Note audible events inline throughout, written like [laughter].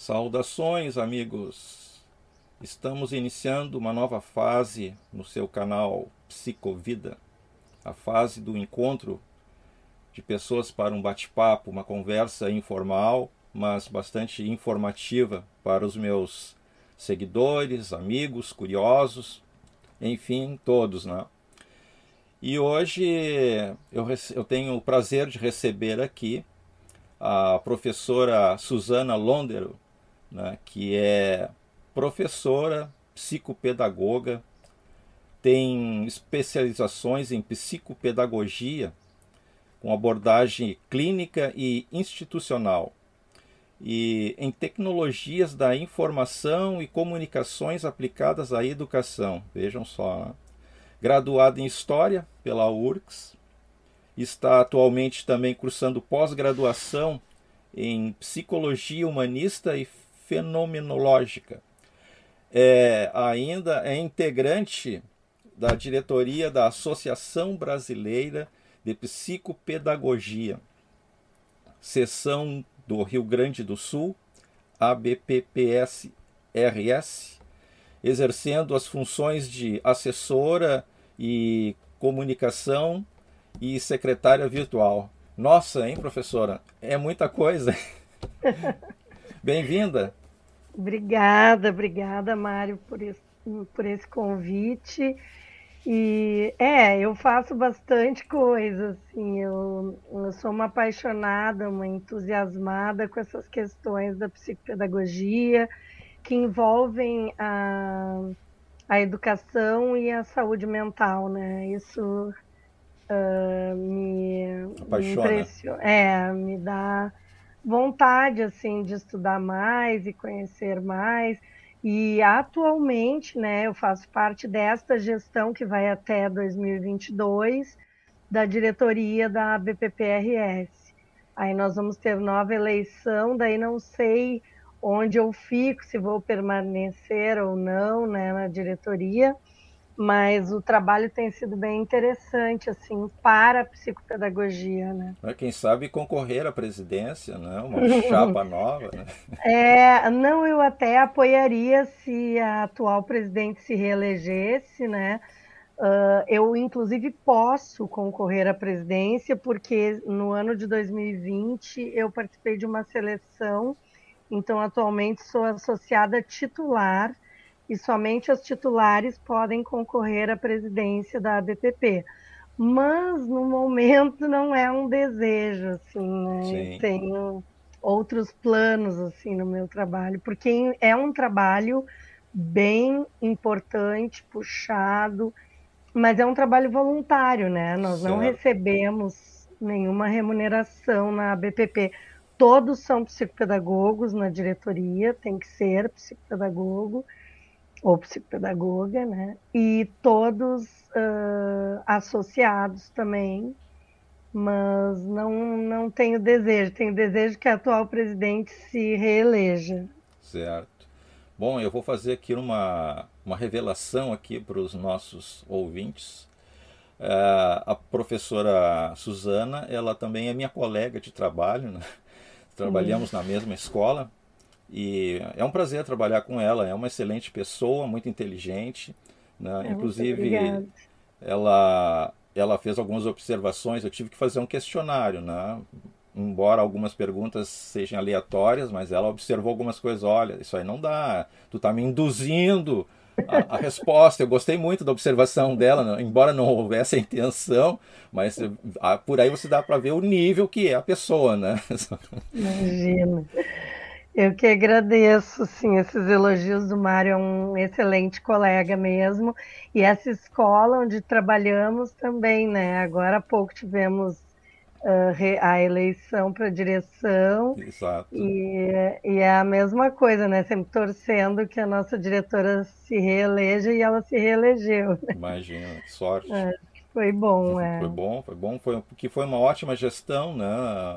Saudações, amigos! Estamos iniciando uma nova fase no seu canal Psicovida, a fase do encontro de pessoas para um bate-papo, uma conversa informal, mas bastante informativa para os meus seguidores, amigos, curiosos, enfim, todos, né? E hoje eu, eu tenho o prazer de receber aqui a professora Susana Londero, né, que é professora, psicopedagoga, tem especializações em psicopedagogia, com abordagem clínica e institucional, e em tecnologias da informação e comunicações aplicadas à educação. Vejam só. Né? Graduada em História pela URCS, está atualmente também cursando pós-graduação em Psicologia Humanista e Fenomenológica. É, ainda é integrante da diretoria da Associação Brasileira de Psicopedagogia, seção do Rio Grande do Sul, ABPPS-RS, exercendo as funções de assessora e comunicação e secretária virtual. Nossa, hein, professora? É muita coisa. [laughs] Bem-vinda. Obrigada, obrigada, Mário, por esse, por esse convite. E é, eu faço bastante coisa, assim, eu, eu, sou uma apaixonada, uma entusiasmada com essas questões da psicopedagogia que envolvem a, a educação e a saúde mental, né? Isso uh, me, me impressiona, é, me dá vontade, assim, de estudar mais e conhecer mais. E atualmente, né, eu faço parte desta gestão que vai até 2022 da diretoria da BPPRS. Aí nós vamos ter nova eleição, daí não sei onde eu fico, se vou permanecer ou não, né, na diretoria mas o trabalho tem sido bem interessante assim para a psicopedagogia, né? Quem sabe concorrer à presidência, né? Uma [laughs] chapa nova, né? É, não, eu até apoiaria se a atual presidente se reelegesse, né? Uh, eu, inclusive, posso concorrer à presidência, porque no ano de 2020 eu participei de uma seleção, então atualmente sou associada titular e somente os titulares podem concorrer à presidência da ABPP. Mas no momento não é um desejo, assim, né? Tenho outros planos assim no meu trabalho, porque é um trabalho bem importante, puxado, mas é um trabalho voluntário, né? Nós certo. não recebemos nenhuma remuneração na ABPP. Todos são psicopedagogos na diretoria, tem que ser psicopedagogo ou psicopedagoga, né? E todos uh, associados também, mas não, não tenho desejo, tenho desejo que a atual presidente se reeleja. Certo. Bom, eu vou fazer aqui uma, uma revelação aqui para os nossos ouvintes. Uh, a professora Suzana, ela também é minha colega de trabalho, né? Trabalhamos na mesma escola, e é um prazer trabalhar com ela, é uma excelente pessoa, muito inteligente. Né? É, Inclusive, ela, ela fez algumas observações, eu tive que fazer um questionário, né? embora algumas perguntas sejam aleatórias, mas ela observou algumas coisas. Olha, isso aí não dá, tu está me induzindo a, a, resposta. Eu gostei muito da observação dela, embora não houvesse a intenção, mas a, por aí você dá para ver o nível que é a pessoa, né? [laughs] Imagina. Eu que agradeço, sim, esses elogios do Mário, é um excelente colega mesmo. E essa escola onde trabalhamos também, né? Agora há pouco tivemos uh, a eleição para direção. Exato. E, e, é a mesma coisa, né? Sempre torcendo que a nossa diretora se reeleja e ela se reelegeu. Né? Imagina, que sorte. É. Foi bom, é. Foi bom, foi bom, foi porque foi uma ótima gestão, né,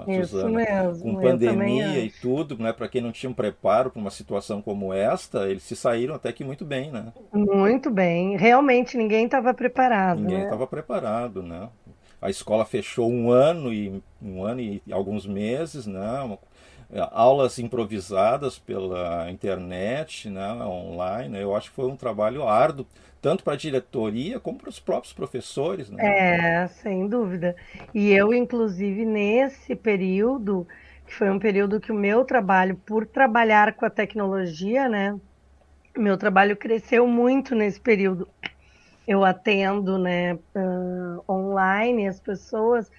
Isso Suzana? mesmo. Com pandemia e tudo, né, para quem não tinha um preparo para uma situação como esta, eles se saíram até que muito bem, né? Muito bem. Realmente ninguém estava preparado. Ninguém estava né? preparado, né? a escola fechou um ano e um ano e alguns meses, né? aulas improvisadas pela internet, né? online. Eu acho que foi um trabalho árduo, tanto para a diretoria como para os próprios professores. Né? É, sem dúvida. E eu, inclusive, nesse período, que foi um período que o meu trabalho, por trabalhar com a tecnologia, né? Meu trabalho cresceu muito nesse período eu atendo né, uh, online as pessoas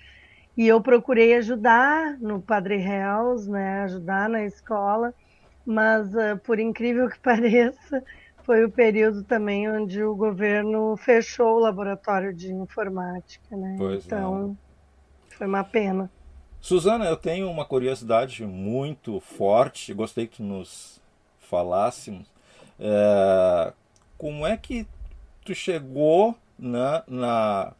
e eu procurei ajudar no Padre Reals, né, ajudar na escola, mas uh, por incrível que [laughs] pareça, foi o período também onde o governo fechou o laboratório de informática, né? Pois então, é. foi uma pena. Suzana, eu tenho uma curiosidade muito forte, gostei que nos falássemos. É, como é que tu chegou na, na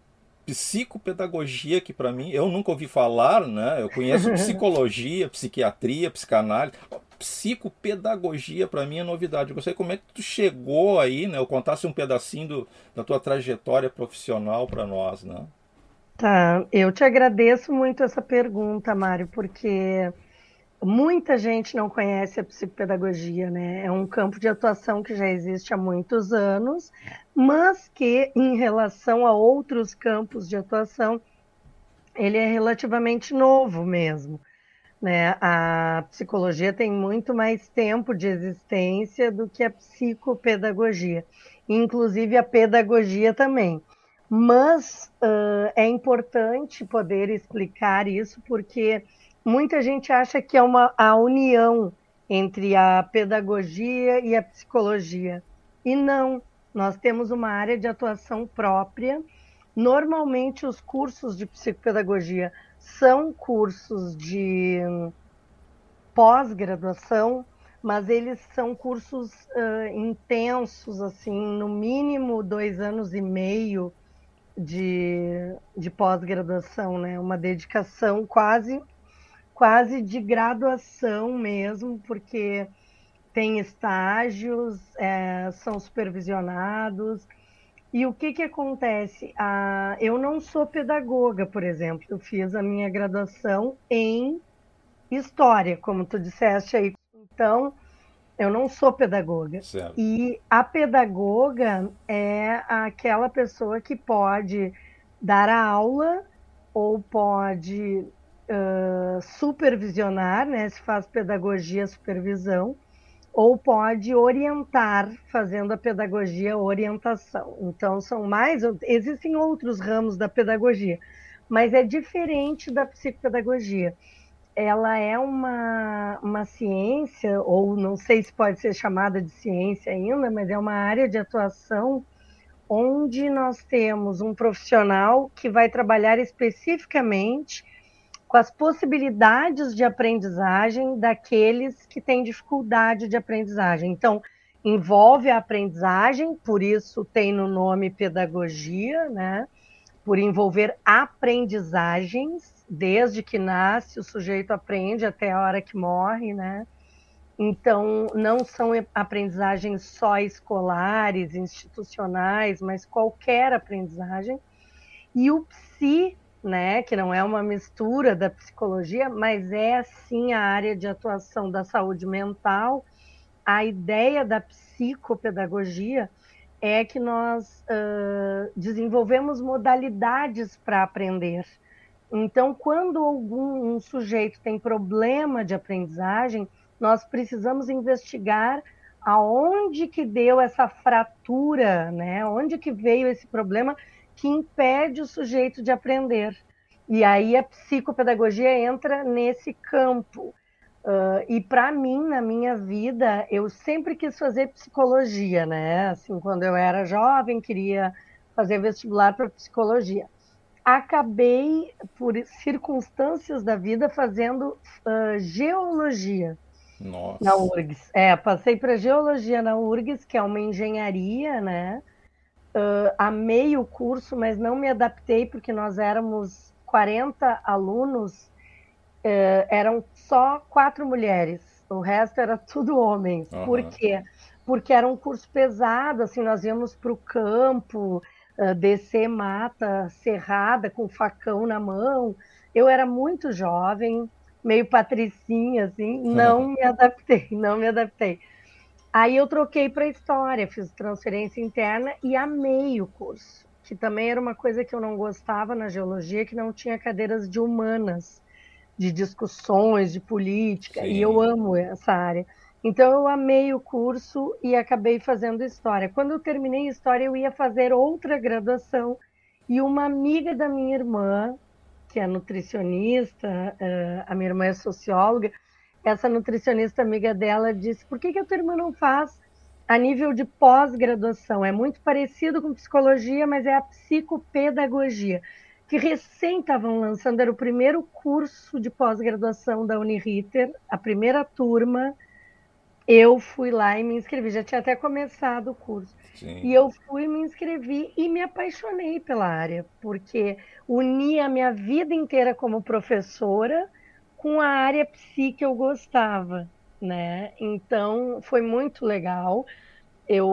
psicopedagogia, que para mim, eu nunca ouvi falar, né? Eu conheço [laughs] psicologia, psiquiatria, psicanálise. Psicopedagogia para mim é novidade. Eu gostaria como é que tu chegou aí, né? Eu contasse um pedacinho do, da tua trajetória profissional para nós, né? Tá, eu te agradeço muito essa pergunta, Mário, porque muita gente não conhece a psicopedagogia, né? É um campo de atuação que já existe há muitos anos, mas que, em relação a outros campos de atuação, ele é relativamente novo mesmo. Né? A psicologia tem muito mais tempo de existência do que a psicopedagogia, inclusive a pedagogia também. Mas uh, é importante poder explicar isso, porque muita gente acha que é uma a união entre a pedagogia e a psicologia. E não, nós temos uma área de atuação própria. Normalmente, os cursos de psicopedagogia são cursos de pós-graduação, mas eles são cursos uh, intensos, assim, no mínimo dois anos e meio de, de pós-graduação, né? Uma dedicação quase quase de graduação mesmo, porque tem estágios, é, são supervisionados. E o que, que acontece? Ah, eu não sou pedagoga, por exemplo. Eu fiz a minha graduação em História, como tu disseste aí. Então, eu não sou pedagoga. Certo. E a pedagoga é aquela pessoa que pode dar a aula ou pode uh, supervisionar, né, se faz pedagogia, supervisão, ou pode orientar, fazendo a pedagogia orientação. Então, são mais. Existem outros ramos da pedagogia, mas é diferente da psicopedagogia. Ela é uma, uma ciência, ou não sei se pode ser chamada de ciência ainda, mas é uma área de atuação onde nós temos um profissional que vai trabalhar especificamente com as possibilidades de aprendizagem daqueles que têm dificuldade de aprendizagem. Então, envolve a aprendizagem, por isso tem no nome pedagogia, né? Por envolver aprendizagens, desde que nasce o sujeito aprende até a hora que morre, né? Então, não são aprendizagens só escolares, institucionais, mas qualquer aprendizagem. E o psi né, que não é uma mistura da psicologia, mas é sim a área de atuação da saúde mental. A ideia da psicopedagogia é que nós uh, desenvolvemos modalidades para aprender. Então, quando algum um sujeito tem problema de aprendizagem, nós precisamos investigar aonde que deu essa fratura, né? Onde que veio esse problema que impede o sujeito de aprender. E aí a psicopedagogia entra nesse campo. Uh, e para mim, na minha vida, eu sempre quis fazer psicologia, né? Assim, quando eu era jovem, queria fazer vestibular para psicologia. Acabei, por circunstâncias da vida, fazendo uh, geologia Nossa. na URGS. É, passei para geologia na URGS, que é uma engenharia, né? Uh, amei o curso, mas não me adaptei porque nós éramos 40 alunos, uh, eram só quatro mulheres, o resto era tudo homens. Uhum. Por quê? Porque era um curso pesado, assim, nós íamos para o campo, uh, descer mata cerrada com facão na mão. Eu era muito jovem, meio patricinha, assim, [laughs] não me adaptei, não me adaptei. Aí eu troquei para história, fiz transferência interna e amei o curso, que também era uma coisa que eu não gostava na geologia, que não tinha cadeiras de humanas, de discussões, de política, Sim. e eu amo essa área. Então eu amei o curso e acabei fazendo história. Quando eu terminei história, eu ia fazer outra graduação e uma amiga da minha irmã, que é nutricionista, eh, a minha irmã é socióloga, essa nutricionista amiga dela disse: por que, que a tua irmã não faz a nível de pós-graduação? É muito parecido com psicologia, mas é a psicopedagogia, que recém estavam lançando, era o primeiro curso de pós-graduação da Uniriter, a primeira turma. Eu fui lá e me inscrevi, já tinha até começado o curso. Sim. E eu fui, me inscrevi e me apaixonei pela área, porque unia a minha vida inteira como professora com a área psi que eu gostava, né? Então foi muito legal. Eu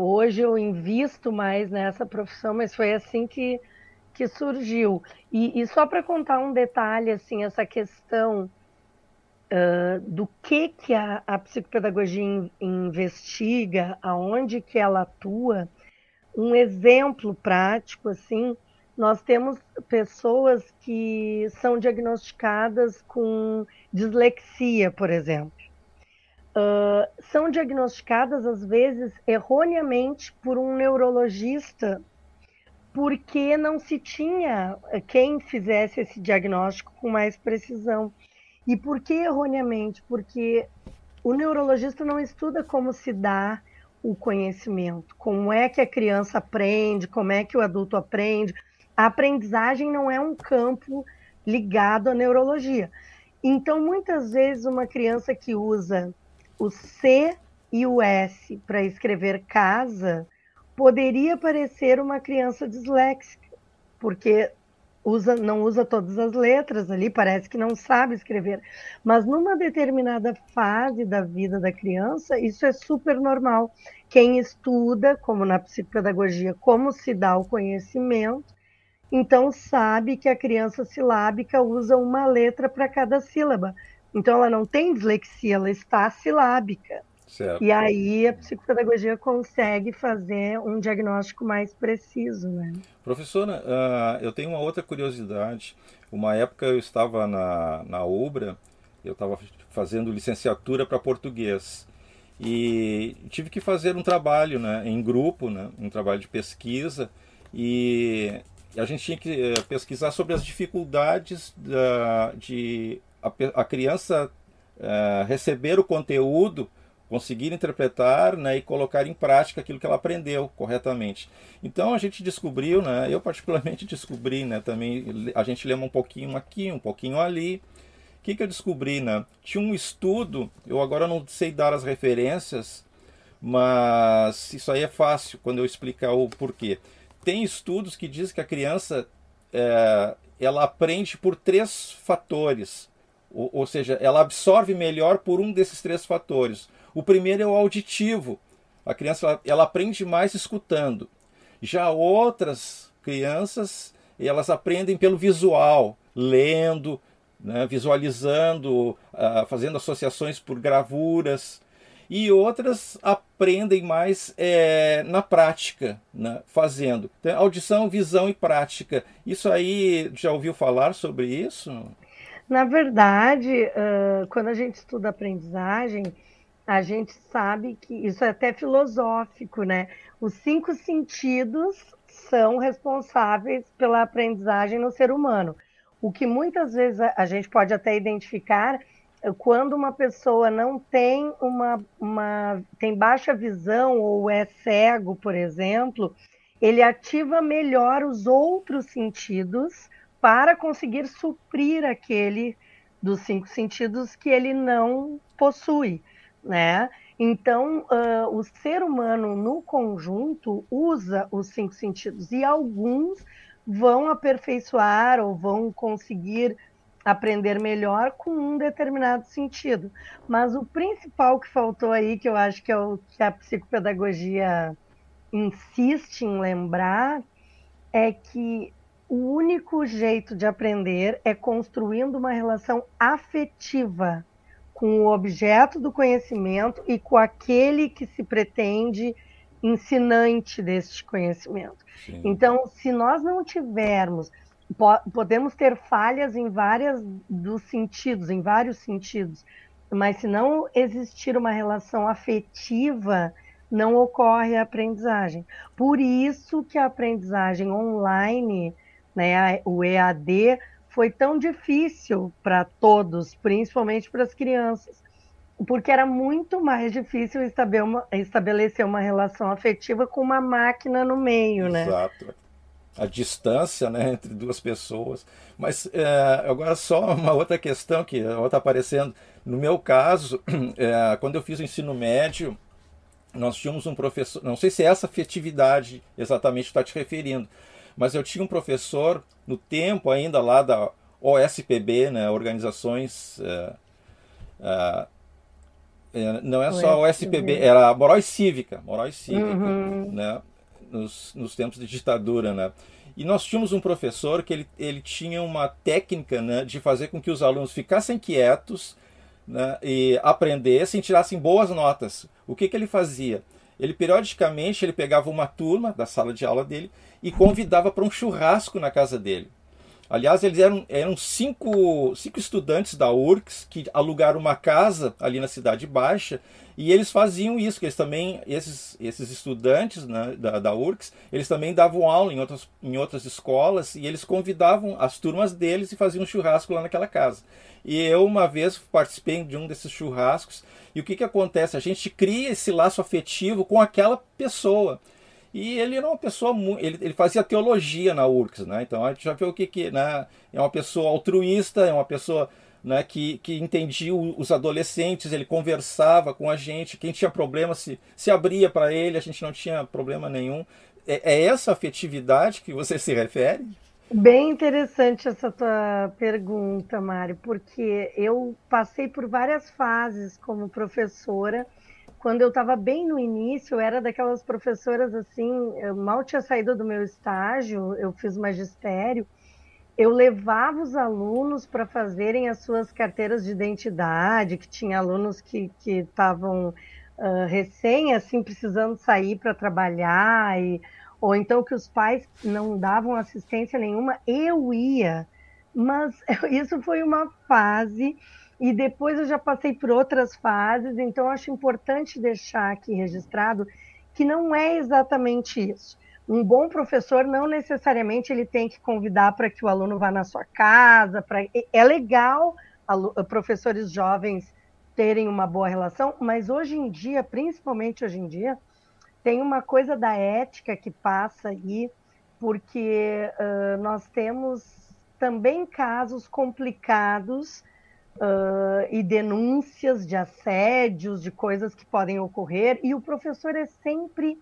hoje eu invisto mais nessa profissão, mas foi assim que que surgiu. E, e só para contar um detalhe, assim, essa questão uh, do que que a, a psicopedagogia in, investiga, aonde que ela atua, um exemplo prático, assim, nós temos pessoas que são diagnosticadas com dislexia, por exemplo. Uh, são diagnosticadas, às vezes, erroneamente por um neurologista, porque não se tinha quem fizesse esse diagnóstico com mais precisão. E por que erroneamente? Porque o neurologista não estuda como se dá o conhecimento, como é que a criança aprende, como é que o adulto aprende, a aprendizagem não é um campo ligado à neurologia. Então, muitas vezes, uma criança que usa o C e o S para escrever casa poderia parecer uma criança disléxica, porque usa, não usa todas as letras ali, parece que não sabe escrever. Mas numa determinada fase da vida da criança, isso é super normal. Quem estuda, como na psicopedagogia, como se dá o conhecimento, então sabe que a criança silábica usa uma letra para cada sílaba. Então ela não tem dislexia, ela está silábica. Certo. E aí a psicopedagogia consegue fazer um diagnóstico mais preciso, né? Professora, uh, eu tenho uma outra curiosidade. Uma época eu estava na, na UBRA, eu estava fazendo licenciatura para português e tive que fazer um trabalho né, em grupo, né, um trabalho de pesquisa e a gente tinha que eh, pesquisar sobre as dificuldades da, de a, a criança uh, receber o conteúdo, conseguir interpretar né, e colocar em prática aquilo que ela aprendeu corretamente. Então a gente descobriu, né, eu particularmente [laughs] descobri, né, também a gente lembra um pouquinho aqui, um pouquinho ali. O que, que eu descobri? Né? Tinha um estudo, eu agora não sei dar as referências, mas isso aí é fácil quando eu explicar o porquê tem estudos que dizem que a criança é, ela aprende por três fatores, ou, ou, seja, ela absorve melhor por um desses três fatores. O primeiro é o auditivo. A criança ela, ela aprende mais escutando. Já outras crianças elas aprendem pelo visual, lendo, né, visualizando, uh, fazendo associações por gravuras e outras aprendem mais é, na prática, né, fazendo. Então, audição, visão e prática. Isso aí, já ouviu falar sobre isso? Na verdade, uh, quando a gente estuda aprendizagem, a gente sabe que isso é até filosófico, né? Os cinco sentidos são responsáveis pela aprendizagem no ser humano. O que muitas vezes a gente pode até identificar quando uma pessoa não tem uma, uma tem baixa visão ou é cego, por exemplo, ele ativa melhor os outros sentidos para conseguir suprir aquele dos cinco sentidos que ele não possui, né? Então, uh, o ser humano no conjunto usa os cinco sentidos e alguns vão aperfeiçoar ou vão conseguir aprender melhor com um determinado sentido. Mas o principal que faltou aí, que eu acho que é o que a psicopedagogia insiste em lembrar é que o único jeito de aprender é construindo uma relação afetiva com o objeto do conhecimento e com aquele que se pretende ensinante deste conhecimento. Sim. Então, se nós não tivermos, podemos ter falhas em várias dos sentidos, em vários sentidos, mas se não existir uma relação afetiva, não ocorre a aprendizagem. Por isso que a aprendizagem online, né, o EAD, foi tão difícil para todos, principalmente para as crianças, porque era muito mais difícil estabelecer uma relação afetiva com uma máquina no meio, né? Exato. A distância né, entre duas pessoas. Mas é, agora só uma outra questão que está aparecendo. No meu caso, [clears throat] é, quando eu fiz o ensino médio, nós tínhamos um professor, não sei se é essa afetividade exatamente está te referindo, mas eu tinha um professor no tempo ainda lá da OSPB, né, organizações é, é, é, não é só o SPB, era a Moral Cívica, Moral Cívica, uhum. né, nos, nos tempos de ditadura, né. E nós tínhamos um professor que ele, ele tinha uma técnica né, de fazer com que os alunos ficassem quietos né, e aprendessem, tirassem boas notas. O que, que ele fazia? Ele periodicamente ele pegava uma turma da sala de aula dele e convidava para um churrasco na casa dele. Aliás, eles eram, eram cinco, cinco estudantes da URCS que alugaram uma casa ali na Cidade Baixa e eles faziam isso, que eles também, esses, esses estudantes né, da, da URCS, eles também davam aula em outras, em outras escolas e eles convidavam as turmas deles e faziam churrasco lá naquela casa. E eu uma vez participei de um desses churrascos e o que, que acontece? A gente cria esse laço afetivo com aquela pessoa. E ele era uma pessoa ele, ele fazia teologia na URCS, né? Então a gente já vê o que que, né? É uma pessoa altruísta, é uma pessoa né, que, que entendia os adolescentes, ele conversava com a gente, quem tinha problema se, se abria para ele, a gente não tinha problema nenhum. É, é essa afetividade que você se refere? Bem interessante essa tua pergunta, Mário, porque eu passei por várias fases como professora. Quando eu estava bem no início, eu era daquelas professoras assim, eu mal tinha saído do meu estágio, eu fiz magistério, eu levava os alunos para fazerem as suas carteiras de identidade, que tinha alunos que estavam uh, recém, assim, precisando sair para trabalhar e ou então que os pais não davam assistência nenhuma, eu ia. Mas [laughs] isso foi uma fase e depois eu já passei por outras fases, então acho importante deixar aqui registrado que não é exatamente isso. Um bom professor não necessariamente ele tem que convidar para que o aluno vá na sua casa, para é legal professores jovens terem uma boa relação, mas hoje em dia, principalmente hoje em dia, tem uma coisa da ética que passa aí, porque uh, nós temos também casos complicados uh, e denúncias de assédios, de coisas que podem ocorrer, e o professor é sempre,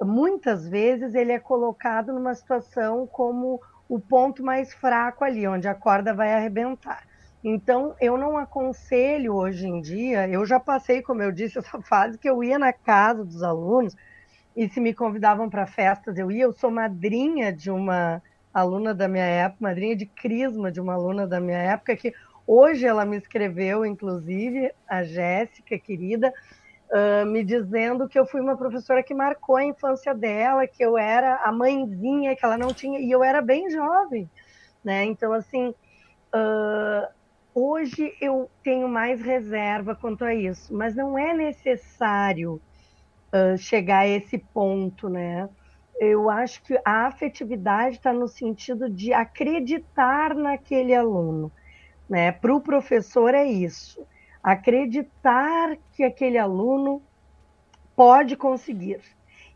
muitas vezes, ele é colocado numa situação como o ponto mais fraco ali, onde a corda vai arrebentar. Então, eu não aconselho hoje em dia, eu já passei, como eu disse, [laughs] essa fase que eu ia na casa dos alunos, e se me convidavam para festas, eu ia. Eu sou madrinha de uma aluna da minha época, madrinha de crisma de uma aluna da minha época, que hoje ela me escreveu, inclusive, a Jéssica, querida, uh, me dizendo que eu fui uma professora que marcou a infância dela, que eu era a mãezinha que ela não tinha, e eu era bem jovem, né? Então, assim, uh, hoje eu tenho mais reserva quanto a isso, mas não é necessário uh, chegar a esse ponto, né? Eu acho que a afetividade está no sentido de acreditar naquele aluno, né? Para o professor é isso, acreditar que aquele aluno pode conseguir.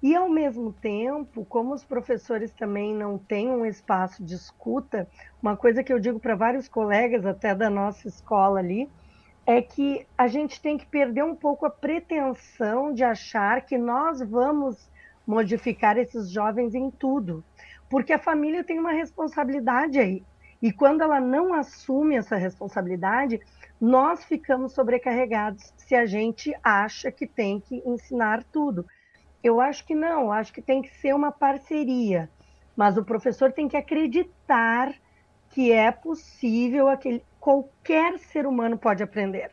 E ao mesmo tempo, como os professores também não têm um espaço de escuta, uma coisa que eu digo para vários colegas até da nossa escola ali, é que a gente tem que perder um pouco a pretensão de achar que nós vamos modificar esses jovens em tudo, porque a família tem uma responsabilidade aí. E quando ela não assume essa responsabilidade, nós ficamos sobrecarregados se a gente acha que tem que ensinar tudo. Eu acho que não, acho que tem que ser uma parceria, mas o professor tem que acreditar que é possível aquele qualquer ser humano pode aprender.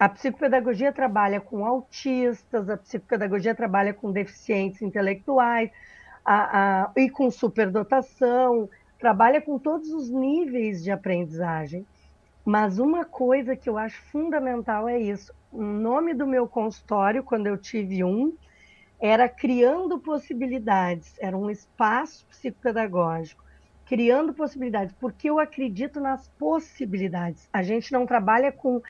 A psicopedagogia trabalha com autistas, a psicopedagogia trabalha com deficientes intelectuais a, a, e com superdotação, trabalha com todos os níveis de aprendizagem. Mas uma coisa que eu acho fundamental é isso. O nome do meu consultório, quando eu tive um, era Criando Possibilidades, era um espaço psicopedagógico, criando possibilidades, porque eu acredito nas possibilidades. A gente não trabalha com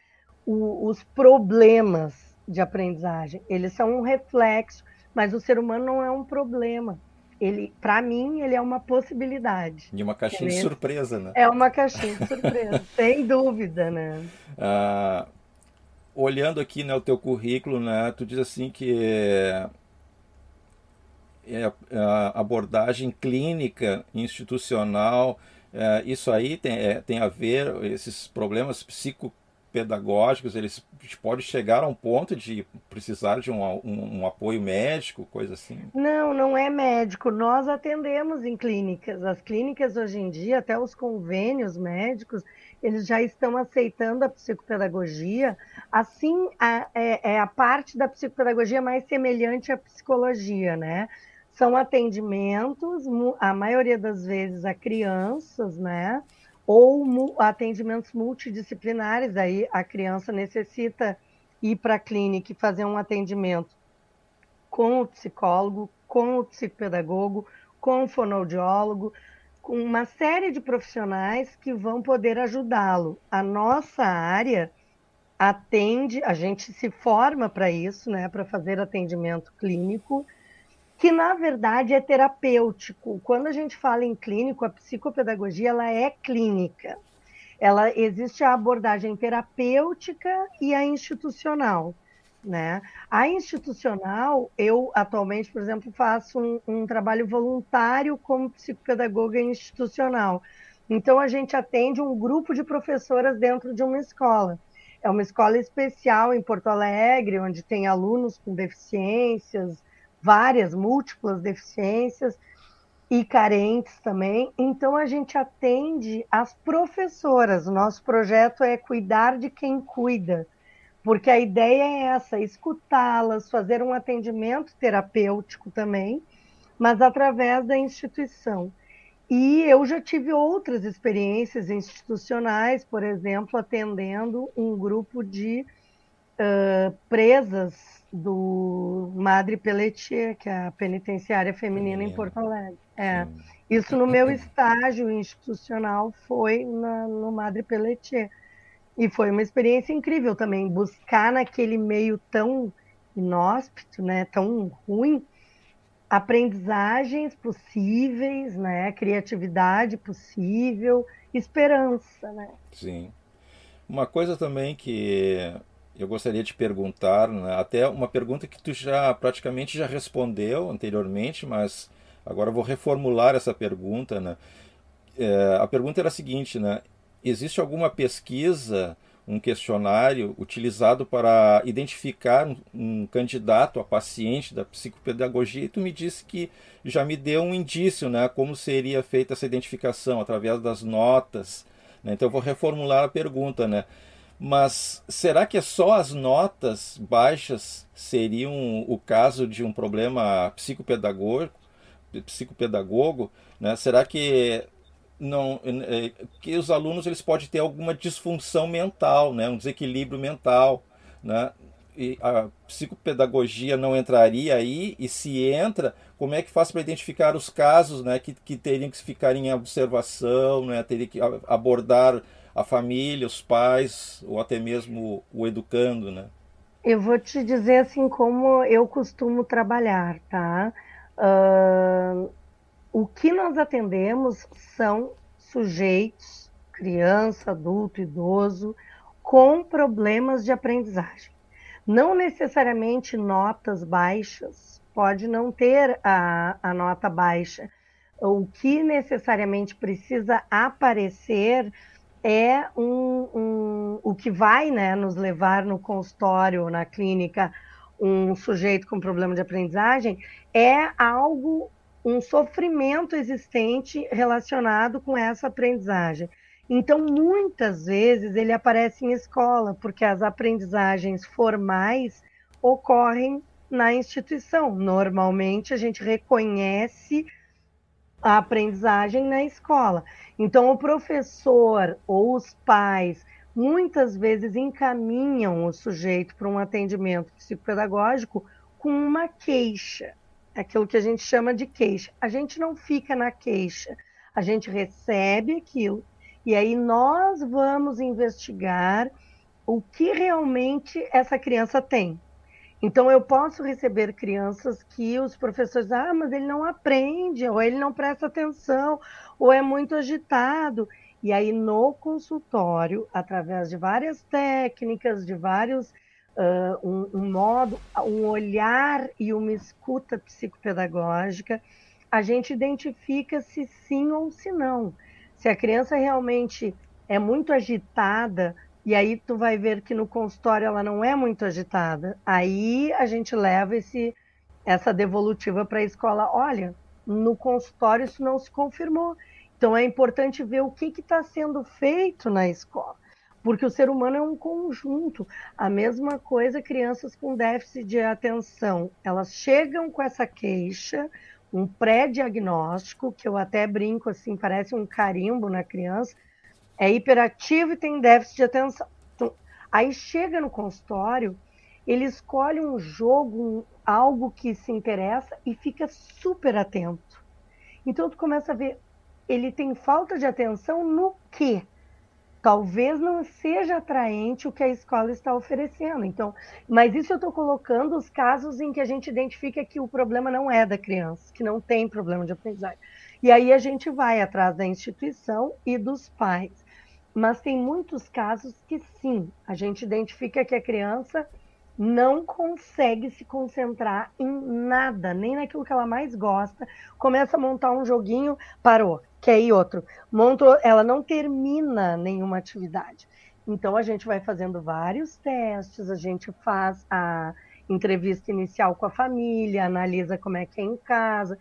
o, os problemas de aprendizagem, eles são um reflexo, mas o ser humano não é um problema ele, para mim, ele é uma possibilidade. E uma caixinha é de surpresa, né? É uma caixinha de surpresa, [laughs] sem dúvida, né? Ah, olhando aqui no né, teu currículo, né, tu diz assim que é, é a abordagem clínica institucional, é, isso aí tem, é, tem a ver, esses problemas psico pedagógicos, eles podem chegar a um ponto de precisar de um, um, um, apoio médico, coisa assim? Não, não é médico. Nós atendemos em clínicas. As clínicas hoje em dia, até os convênios médicos, eles já estão aceitando a psicopedagogia. Assim, a, é, é a parte da psicopedagogia mais semelhante à psicologia, né? São atendimentos, a maioria das vezes a crianças, né? Ou atendimentos multidisciplinares, aí a criança necessita ir para a clínica e fazer um atendimento com o psicólogo, com o psicopedagogo, com o fonoaudiólogo, com uma série de profissionais que vão poder ajudá-lo. A nossa área atende, a gente se forma para isso, né, para fazer atendimento clínico que na verdade é terapêutico. Quando a gente fala em clínico, a psicopedagogia ela é clínica. Ela existe a abordagem terapêutica e a institucional. Né? A institucional, eu atualmente, por exemplo, faço um, um trabalho voluntário como psicopedagoga institucional. Então, a gente atende um grupo de professoras dentro de uma escola. É uma escola especial em Porto Alegre, onde tem alunos com deficiências, várias, múltiplas deficiências e carentes também. Então, a gente atende as professoras. O nosso projeto é cuidar de quem cuida, porque a ideia é essa: escutá-las, fazer um atendimento terapêutico também, mas através da instituição. E eu já tive outras experiências institucionais, por exemplo, atendendo um grupo de uh, presas do Madre Pelletier, que é a penitenciária feminina, feminina. em Porto Alegre. É. Isso no meu estágio institucional foi na, no Madre Pelletier. E foi uma experiência incrível também, buscar naquele meio tão inóspito, né, tão ruim, aprendizagens possíveis, né, criatividade possível, esperança, né? Sim. Uma coisa também que eu gostaria de perguntar, né, até uma pergunta que tu já praticamente já respondeu anteriormente, mas agora vou reformular essa pergunta. Né? É, a pergunta era a seguinte, né? Existe alguma pesquisa, um questionário utilizado para identificar um, um candidato a paciente da psicopedagogia? E tu me disse que já me deu um indício, né? Como seria feita essa identificação através das notas. Né? Então eu vou reformular a pergunta, né? Mas será que é só as notas baixas seriam o caso de um problema psicopedagogo? psicopedagogo né? Será que não é, que os alunos eles podem ter alguma disfunção mental, né? um desequilíbrio mental, né? E a psicopedagogia não entraria aí e se entra, como é que faz para identificar os casos, né, que, que teriam que ficar em observação, né, teria que abordar a família, os pais ou até mesmo o educando, né? Eu vou te dizer assim como eu costumo trabalhar, tá? Uh, o que nós atendemos são sujeitos, criança, adulto, idoso, com problemas de aprendizagem. Não necessariamente notas baixas, pode não ter a, a nota baixa. O que necessariamente precisa aparecer é um, um, o que vai né, nos levar no consultório, na clínica, um sujeito com problema de aprendizagem é algo, um sofrimento existente relacionado com essa aprendizagem. Então, muitas vezes ele aparece em escola, porque as aprendizagens formais ocorrem na instituição. Normalmente, a gente reconhece a aprendizagem na escola. Então, o professor ou os pais muitas vezes encaminham o sujeito para um atendimento psicopedagógico com uma queixa, aquilo que a gente chama de queixa. A gente não fica na queixa, a gente recebe aquilo e aí nós vamos investigar o que realmente essa criança tem. Então, eu posso receber crianças que os professores, ah, mas ele não aprende, ou ele não presta atenção, ou é muito agitado. E aí, no consultório, através de várias técnicas, de vários. Uh, um, um modo, um olhar e uma escuta psicopedagógica, a gente identifica se sim ou se não. Se a criança realmente é muito agitada, e aí tu vai ver que no consultório ela não é muito agitada, aí a gente leva esse, essa devolutiva para a escola. Olha, no consultório isso não se confirmou. Então é importante ver o que está sendo feito na escola, porque o ser humano é um conjunto. A mesma coisa, crianças com déficit de atenção, elas chegam com essa queixa, um pré-diagnóstico, que eu até brinco assim, parece um carimbo na criança, é hiperativo e tem déficit de atenção. Então, aí chega no consultório, ele escolhe um jogo, algo que se interessa e fica super atento. Então tu começa a ver, ele tem falta de atenção no quê? Talvez não seja atraente o que a escola está oferecendo. Então, mas isso eu estou colocando os casos em que a gente identifica que o problema não é da criança, que não tem problema de aprendizagem. E aí a gente vai atrás da instituição e dos pais. Mas tem muitos casos que sim, a gente identifica que a criança não consegue se concentrar em nada, nem naquilo que ela mais gosta. Começa a montar um joguinho, parou, quer ir outro. Montou, ela não termina nenhuma atividade. Então a gente vai fazendo vários testes, a gente faz a entrevista inicial com a família, analisa como é que é em casa.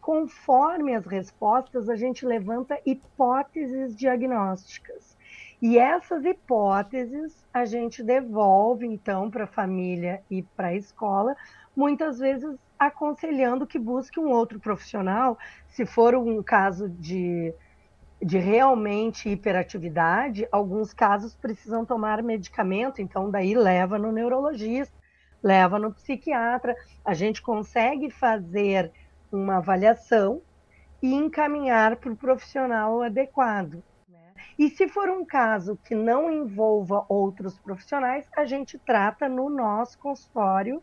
Conforme as respostas, a gente levanta hipóteses diagnósticas. E essas hipóteses a gente devolve então para a família e para a escola, muitas vezes aconselhando que busque um outro profissional, se for um caso de, de realmente hiperatividade, alguns casos precisam tomar medicamento, então daí leva no neurologista, leva no psiquiatra, a gente consegue fazer uma avaliação e encaminhar para o profissional adequado. E se for um caso que não envolva outros profissionais, a gente trata no nosso consultório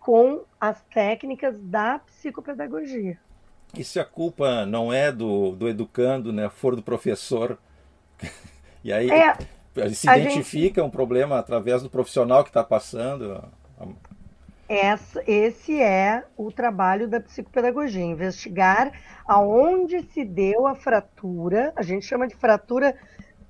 com as técnicas da psicopedagogia. E se a culpa não é do, do educando, né, for do professor, [laughs] e aí é, se identifica gente... um problema através do profissional que está passando? Essa, esse é o trabalho da psicopedagogia, investigar aonde se deu a fratura, a gente chama de fratura,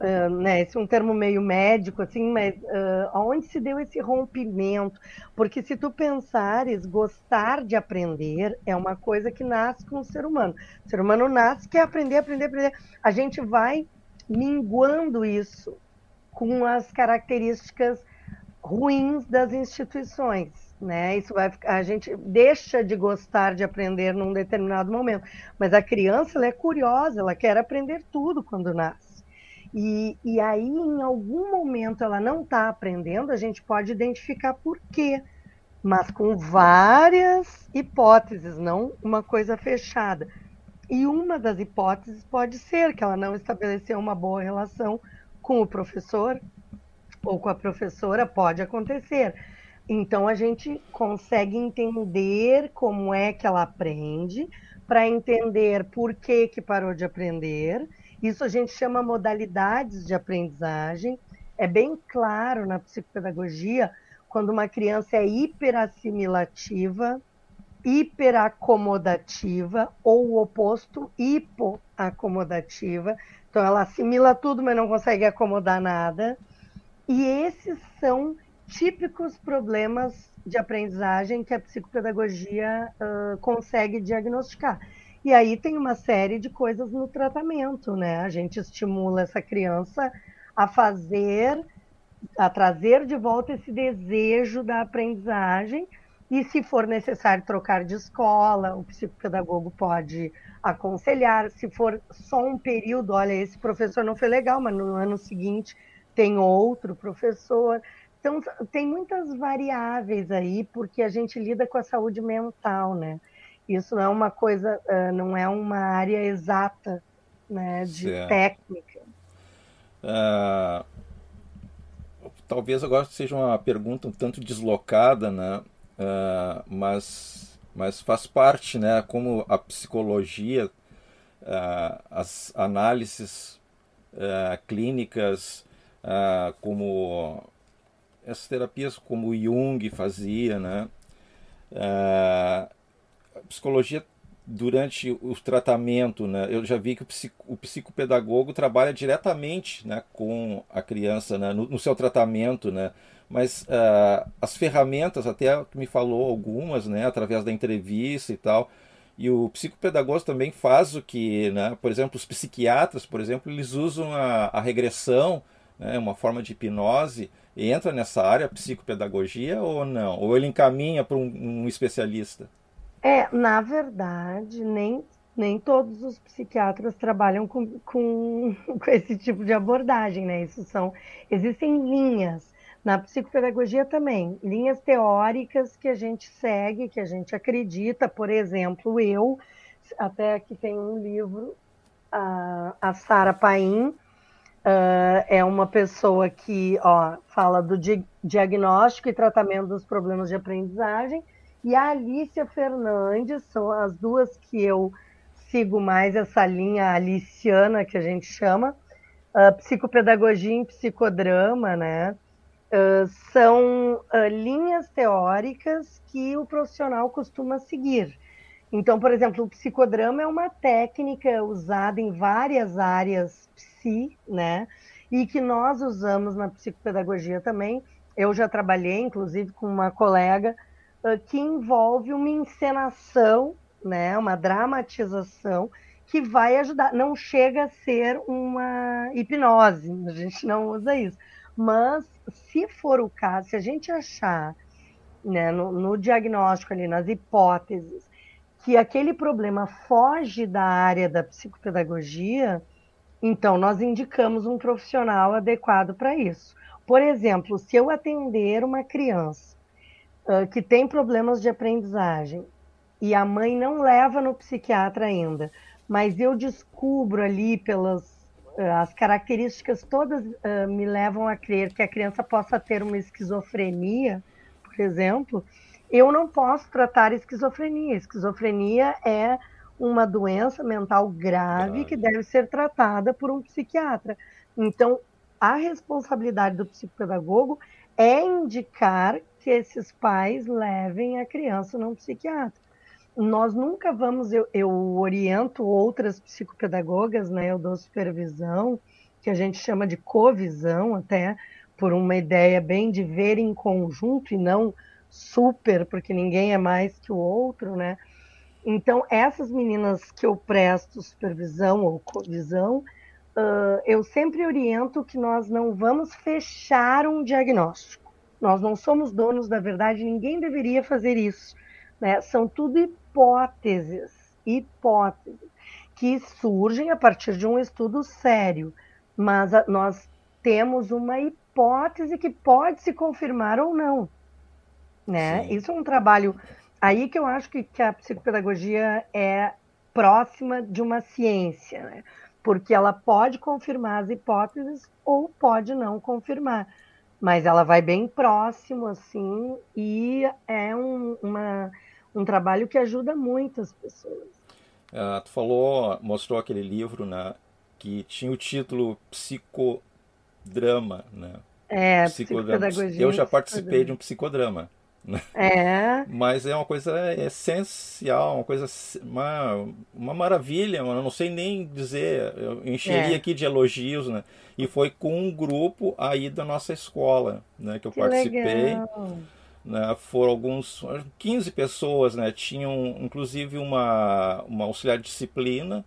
uh, né, esse é um termo meio médico, assim, mas uh, aonde se deu esse rompimento, porque se tu pensares, gostar de aprender é uma coisa que nasce com o ser humano, o ser humano nasce, quer aprender, aprender, aprender, a gente vai minguando isso com as características ruins das instituições, né? Isso vai a gente deixa de gostar de aprender num determinado momento, mas a criança ela é curiosa, ela quer aprender tudo quando nasce. E, e aí, em algum momento, ela não está aprendendo, a gente pode identificar por quê, mas com várias hipóteses, não uma coisa fechada. E uma das hipóteses pode ser que ela não estabeleceu uma boa relação com o professor ou com a professora, pode acontecer então a gente consegue entender como é que ela aprende, para entender por que, que parou de aprender. Isso a gente chama modalidades de aprendizagem. É bem claro na psicopedagogia quando uma criança é hiperassimilativa, hiperacomodativa ou o oposto, hipoacomodativa. Então ela assimila tudo, mas não consegue acomodar nada. E esses são típicos problemas de aprendizagem que a psicopedagogia uh, consegue diagnosticar. E aí tem uma série de coisas no tratamento, né? A gente estimula essa criança a fazer, a trazer de volta esse desejo da aprendizagem. E se for necessário trocar de escola, o psicopedagogo pode aconselhar. Se for só um período, olha, esse professor não foi legal, mas no ano seguinte tem outro professor. Então, tem muitas variáveis aí, porque a gente lida com a saúde mental, né? Isso não é uma coisa, não é uma área exata, né, de certo. técnica. Uh, talvez agora seja uma pergunta um tanto deslocada, né? Uh, mas, mas faz parte, né? Como a psicologia, uh, as análises clínicas, como essas terapias como Jung fazia, né? psicologia durante o tratamento, né, eu já vi que o, psico, o psicopedagogo trabalha diretamente né, com a criança né, no, no, seu tratamento, né, mas uh, as ferramentas, até me falou algumas, né, através da entrevista e tal, e o psicopedagogo também faz o que, né, por exemplo, os psiquiatras, por exemplo, eles usam a, a regressão, né, uma forma de hipnose, entra nessa área, psicopedagogia ou não? Ou ele encaminha para um, um especialista? É, na verdade, nem, nem todos os psiquiatras trabalham com, com, [laughs] com esse tipo de abordagem, né? Isso são. Existem linhas. Na psicopedagogia também, linhas teóricas que a gente segue, que a gente acredita. Por exemplo, eu, até que tem um livro, a, a Sara Paim, uh, é uma pessoa que ó, fala do di diagnóstico e tratamento dos problemas de aprendizagem e a Alicia Fernandes, são as duas que eu sigo mais essa linha aliciana que a gente chama, uh, psicopedagogia em psicodrama, né? Uh, são uh, linhas teóricas que o profissional costuma seguir. Então, por exemplo, o psicodrama é uma técnica usada em várias áreas psi, né? E que nós usamos na psicopedagogia também. Eu já trabalhei, inclusive, com uma colega que envolve uma encenação, né, uma dramatização que vai ajudar. Não chega a ser uma hipnose, a gente não usa isso. Mas, se for o caso, se a gente achar né, no, no diagnóstico ali, nas hipóteses, que aquele problema foge da área da psicopedagogia, então nós indicamos um profissional adequado para isso. Por exemplo, se eu atender uma criança uh, que tem problemas de aprendizagem e a mãe não leva no psiquiatra ainda, mas eu descubro ali pelas as características todas uh, me levam a crer que a criança possa ter uma esquizofrenia, por exemplo, eu não posso tratar esquizofrenia. Esquizofrenia é uma doença mental grave que deve ser tratada por um psiquiatra. Então, a responsabilidade do psicopedagogo é indicar que esses pais levem a criança num psiquiatra. Nós nunca vamos, eu, eu oriento outras psicopedagogas, né? Eu dou supervisão, que a gente chama de covisão, até por uma ideia bem de ver em conjunto e não super, porque ninguém é mais que o outro, né? Então, essas meninas que eu presto supervisão ou covisão, uh, eu sempre oriento que nós não vamos fechar um diagnóstico. Nós não somos donos da verdade, ninguém deveria fazer isso. Né? São tudo hipóteses, hipóteses, que surgem a partir de um estudo sério. Mas a, nós temos uma hipótese que pode se confirmar ou não. Né? Isso é um trabalho aí que eu acho que, que a psicopedagogia é próxima de uma ciência, né? porque ela pode confirmar as hipóteses ou pode não confirmar mas ela vai bem próximo, assim, e é um, uma, um trabalho que ajuda muitas pessoas. Uh, tu falou, mostrou aquele livro, né, que tinha o título Psicodrama, né? É, psicodrama. Eu já participei de um psicodrama. É. [laughs] Mas é uma coisa essencial, uma coisa, uma, uma maravilha, eu não sei nem dizer, eu encheria é. aqui de elogios, né? E foi com um grupo aí da nossa escola, né, que eu que participei. Legal. Né, foram alguns 15 pessoas, né, tinham inclusive uma, uma auxiliar de disciplina,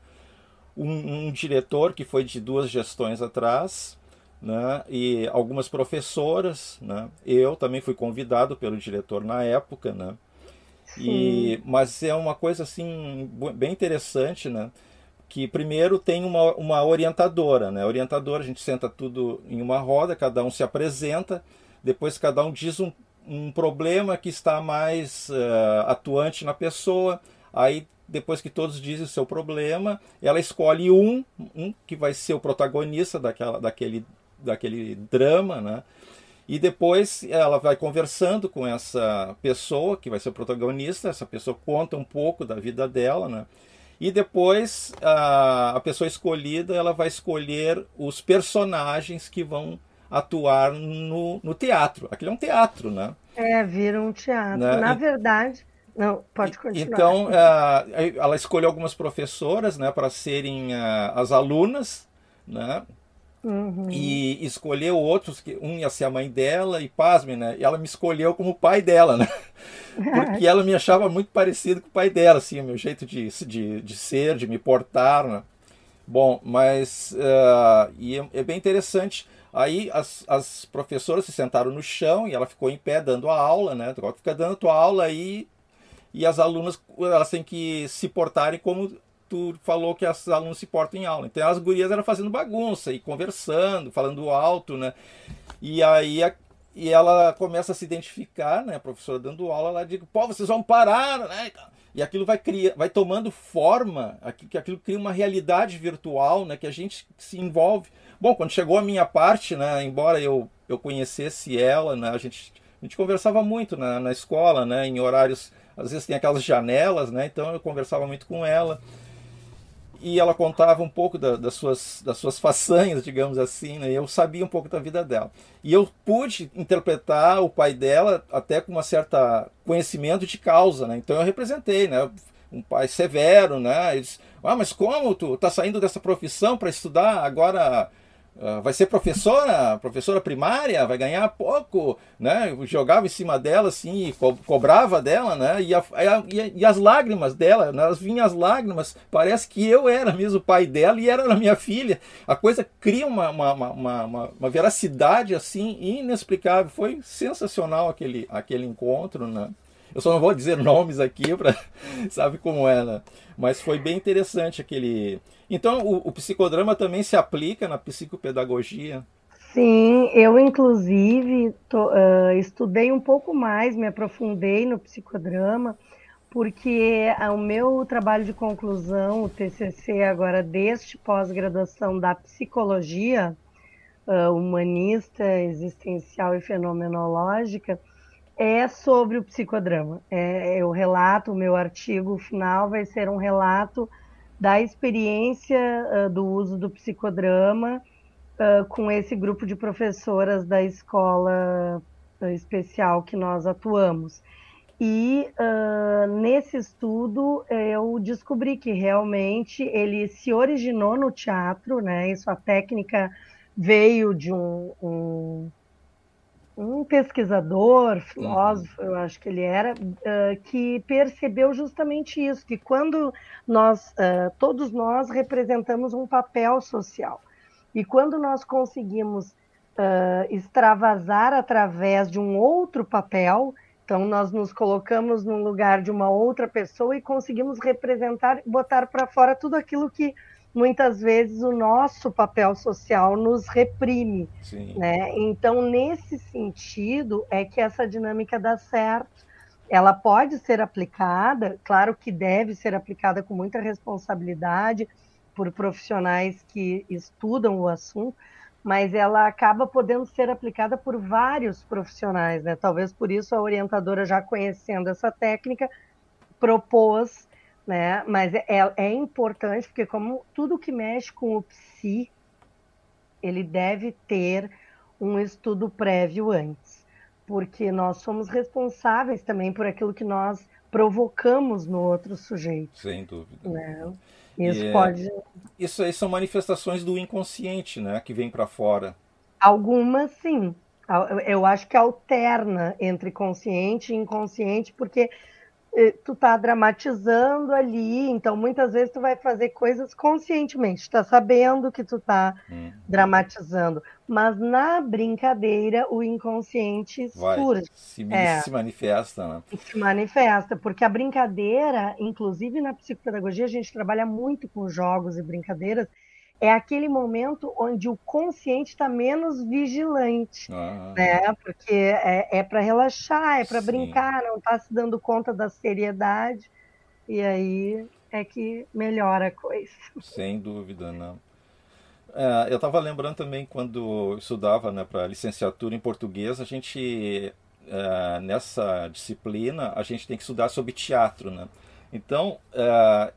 um, um diretor que foi de duas gestões atrás, né, e algumas professoras, né, eu também fui convidado pelo diretor na época, né, e, mas é uma coisa assim bem interessante, né, que primeiro tem uma, uma orientadora, né, orientadora, a gente senta tudo em uma roda, cada um se apresenta, depois cada um diz um, um problema que está mais uh, atuante na pessoa, aí depois que todos dizem o seu problema, ela escolhe um, um que vai ser o protagonista daquela, daquele, daquele drama, né? E depois ela vai conversando com essa pessoa que vai ser o protagonista, essa pessoa conta um pouco da vida dela, né? E depois a, a pessoa escolhida ela vai escolher os personagens que vão atuar no, no teatro. Aquilo é um teatro, né? É, vira um teatro. Né? Na e, verdade, não, pode continuar. Então, uh, ela escolheu algumas professoras né, para serem as alunas, né? Uhum. E escolheu outros, que um ia ser a mãe dela, e pasme, né? E ela me escolheu como pai dela, né? [laughs] Porque ela me achava muito parecido com o pai dela, assim, o meu jeito de, de, de ser, de me portar, né? Bom, mas uh, e é, é, bem interessante. Aí as, as professoras se sentaram no chão e ela ficou em pé dando a aula, né? Fica dando a tua aula aí e as alunas elas têm que se portarem como tu falou que as alunos se portam em aula. Então as gurias eram fazendo bagunça e conversando, falando alto, né? E aí a, e ela começa a se identificar, né? A professora dando aula, ela diz, pô, vocês vão parar, né? E aquilo vai criar, vai tomando forma, que aquilo cria uma realidade virtual, né? Que a gente se envolve. Bom, quando chegou a minha parte, né? Embora eu eu conhecesse ela, né? A gente a gente conversava muito na, na escola, né? Em horários às vezes tem aquelas janelas, né? Então eu conversava muito com ela e ela contava um pouco da, das, suas, das suas façanhas, digamos assim, né? eu sabia um pouco da vida dela. E eu pude interpretar o pai dela até com uma certa conhecimento de causa, né? Então eu representei, né? Um pai severo, né? Eles, ah, mas como tu tá saindo dessa profissão para estudar agora vai ser professora, professora primária, vai ganhar pouco, né? Jogava em cima dela assim, co cobrava dela, né? E, a, e, e, as lágrimas dela, né? elas vinham as lágrimas, parece que eu era mesmo o pai dela e era a minha filha. A coisa cria uma, uma, uma, uma, uma veracidade assim inexplicável. Foi sensacional aquele, aquele encontro, né? Eu só não vou dizer [laughs] nomes aqui para sabe como é, né? Mas foi bem interessante aquele então, o, o psicodrama também se aplica na psicopedagogia? Sim, eu inclusive tô, uh, estudei um pouco mais, me aprofundei no psicodrama, porque o meu trabalho de conclusão, o TCC agora deste pós-graduação da psicologia uh, humanista, existencial e fenomenológica, é sobre o psicodrama. É, eu relato, o meu artigo final vai ser um relato da experiência uh, do uso do psicodrama uh, com esse grupo de professoras da escola uh, especial que nós atuamos. E nesse estudo eu descobri que realmente ele se originou no teatro, né? Isso a técnica veio de um, um um pesquisador, filósofo, uhum. eu acho que ele era, uh, que percebeu justamente isso, que quando nós, uh, todos nós representamos um papel social, e quando nós conseguimos uh, extravasar através de um outro papel, então nós nos colocamos no lugar de uma outra pessoa e conseguimos representar, botar para fora tudo aquilo que muitas vezes o nosso papel social nos reprime. Sim. Né? Então, nesse sentido, é que essa dinâmica dá certo. Ela pode ser aplicada, claro que deve ser aplicada com muita responsabilidade por profissionais que estudam o assunto, mas ela acaba podendo ser aplicada por vários profissionais, né? Talvez por isso a orientadora, já conhecendo essa técnica, propôs né? Mas é, é, é importante porque como tudo que mexe com o psi, ele deve ter um estudo prévio antes, porque nós somos responsáveis também por aquilo que nós provocamos no outro sujeito. Sem dúvida. Né? Isso e, é pode. Isso aí são manifestações do inconsciente, né? Que vem para fora. Algumas sim. Eu acho que alterna entre consciente e inconsciente, porque tu tá dramatizando ali, então muitas vezes tu vai fazer coisas conscientemente, tá sabendo que tu tá hum. dramatizando, mas na brincadeira o inconsciente surge. Se, é, se manifesta, né? Se manifesta, porque a brincadeira, inclusive na psicopedagogia, a gente trabalha muito com jogos e brincadeiras, é aquele momento onde o consciente está menos vigilante, ah. né? Porque é, é para relaxar, é para brincar, não está se dando conta da seriedade, e aí é que melhora a coisa. Sem dúvida, não. É, eu estava lembrando também quando estudava né, para licenciatura em português, a gente é, nessa disciplina a gente tem que estudar sobre teatro, né? Então é,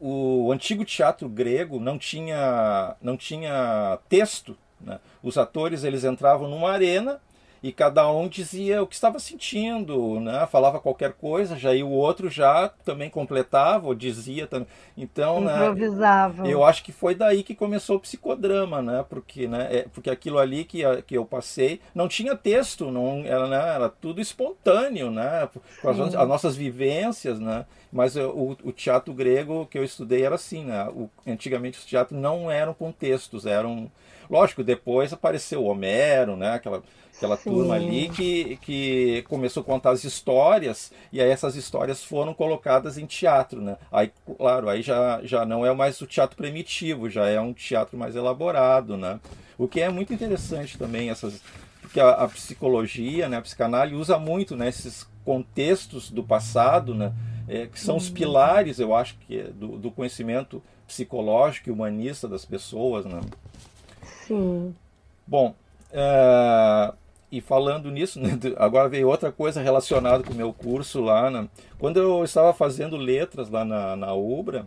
o antigo teatro grego não tinha, não tinha texto. Né? Os atores eles entravam numa arena e cada um dizia o que estava sentindo, né? falava qualquer coisa, já e o outro já também completava ou dizia também. Então, Improvisava. Né, eu acho que foi daí que começou o psicodrama, né? Porque, né, é, porque aquilo ali que, que eu passei não tinha texto, não era, né, era tudo espontâneo, né? Com as, as nossas vivências, né? Mas o, o, teatro grego que eu estudei era assim, né? O, antigamente os teatros não eram com textos, eram lógico, depois apareceu Homero, né? Aquela aquela Sim. turma ali que, que começou a contar as histórias e aí essas histórias foram colocadas em teatro, né? Aí, claro, aí já, já não é mais o teatro primitivo, já é um teatro mais elaborado, né? O que é muito interessante também essas porque a, a psicologia, né, a psicanálise usa muito né, esses contextos do passado, né, é, que são os uhum. pilares, eu acho que do, do conhecimento psicológico e humanista das pessoas, né? Sim. Bom, uh, e falando nisso, né, agora veio outra coisa relacionada com o meu curso lá. Né? Quando eu estava fazendo letras lá na, na UBRA,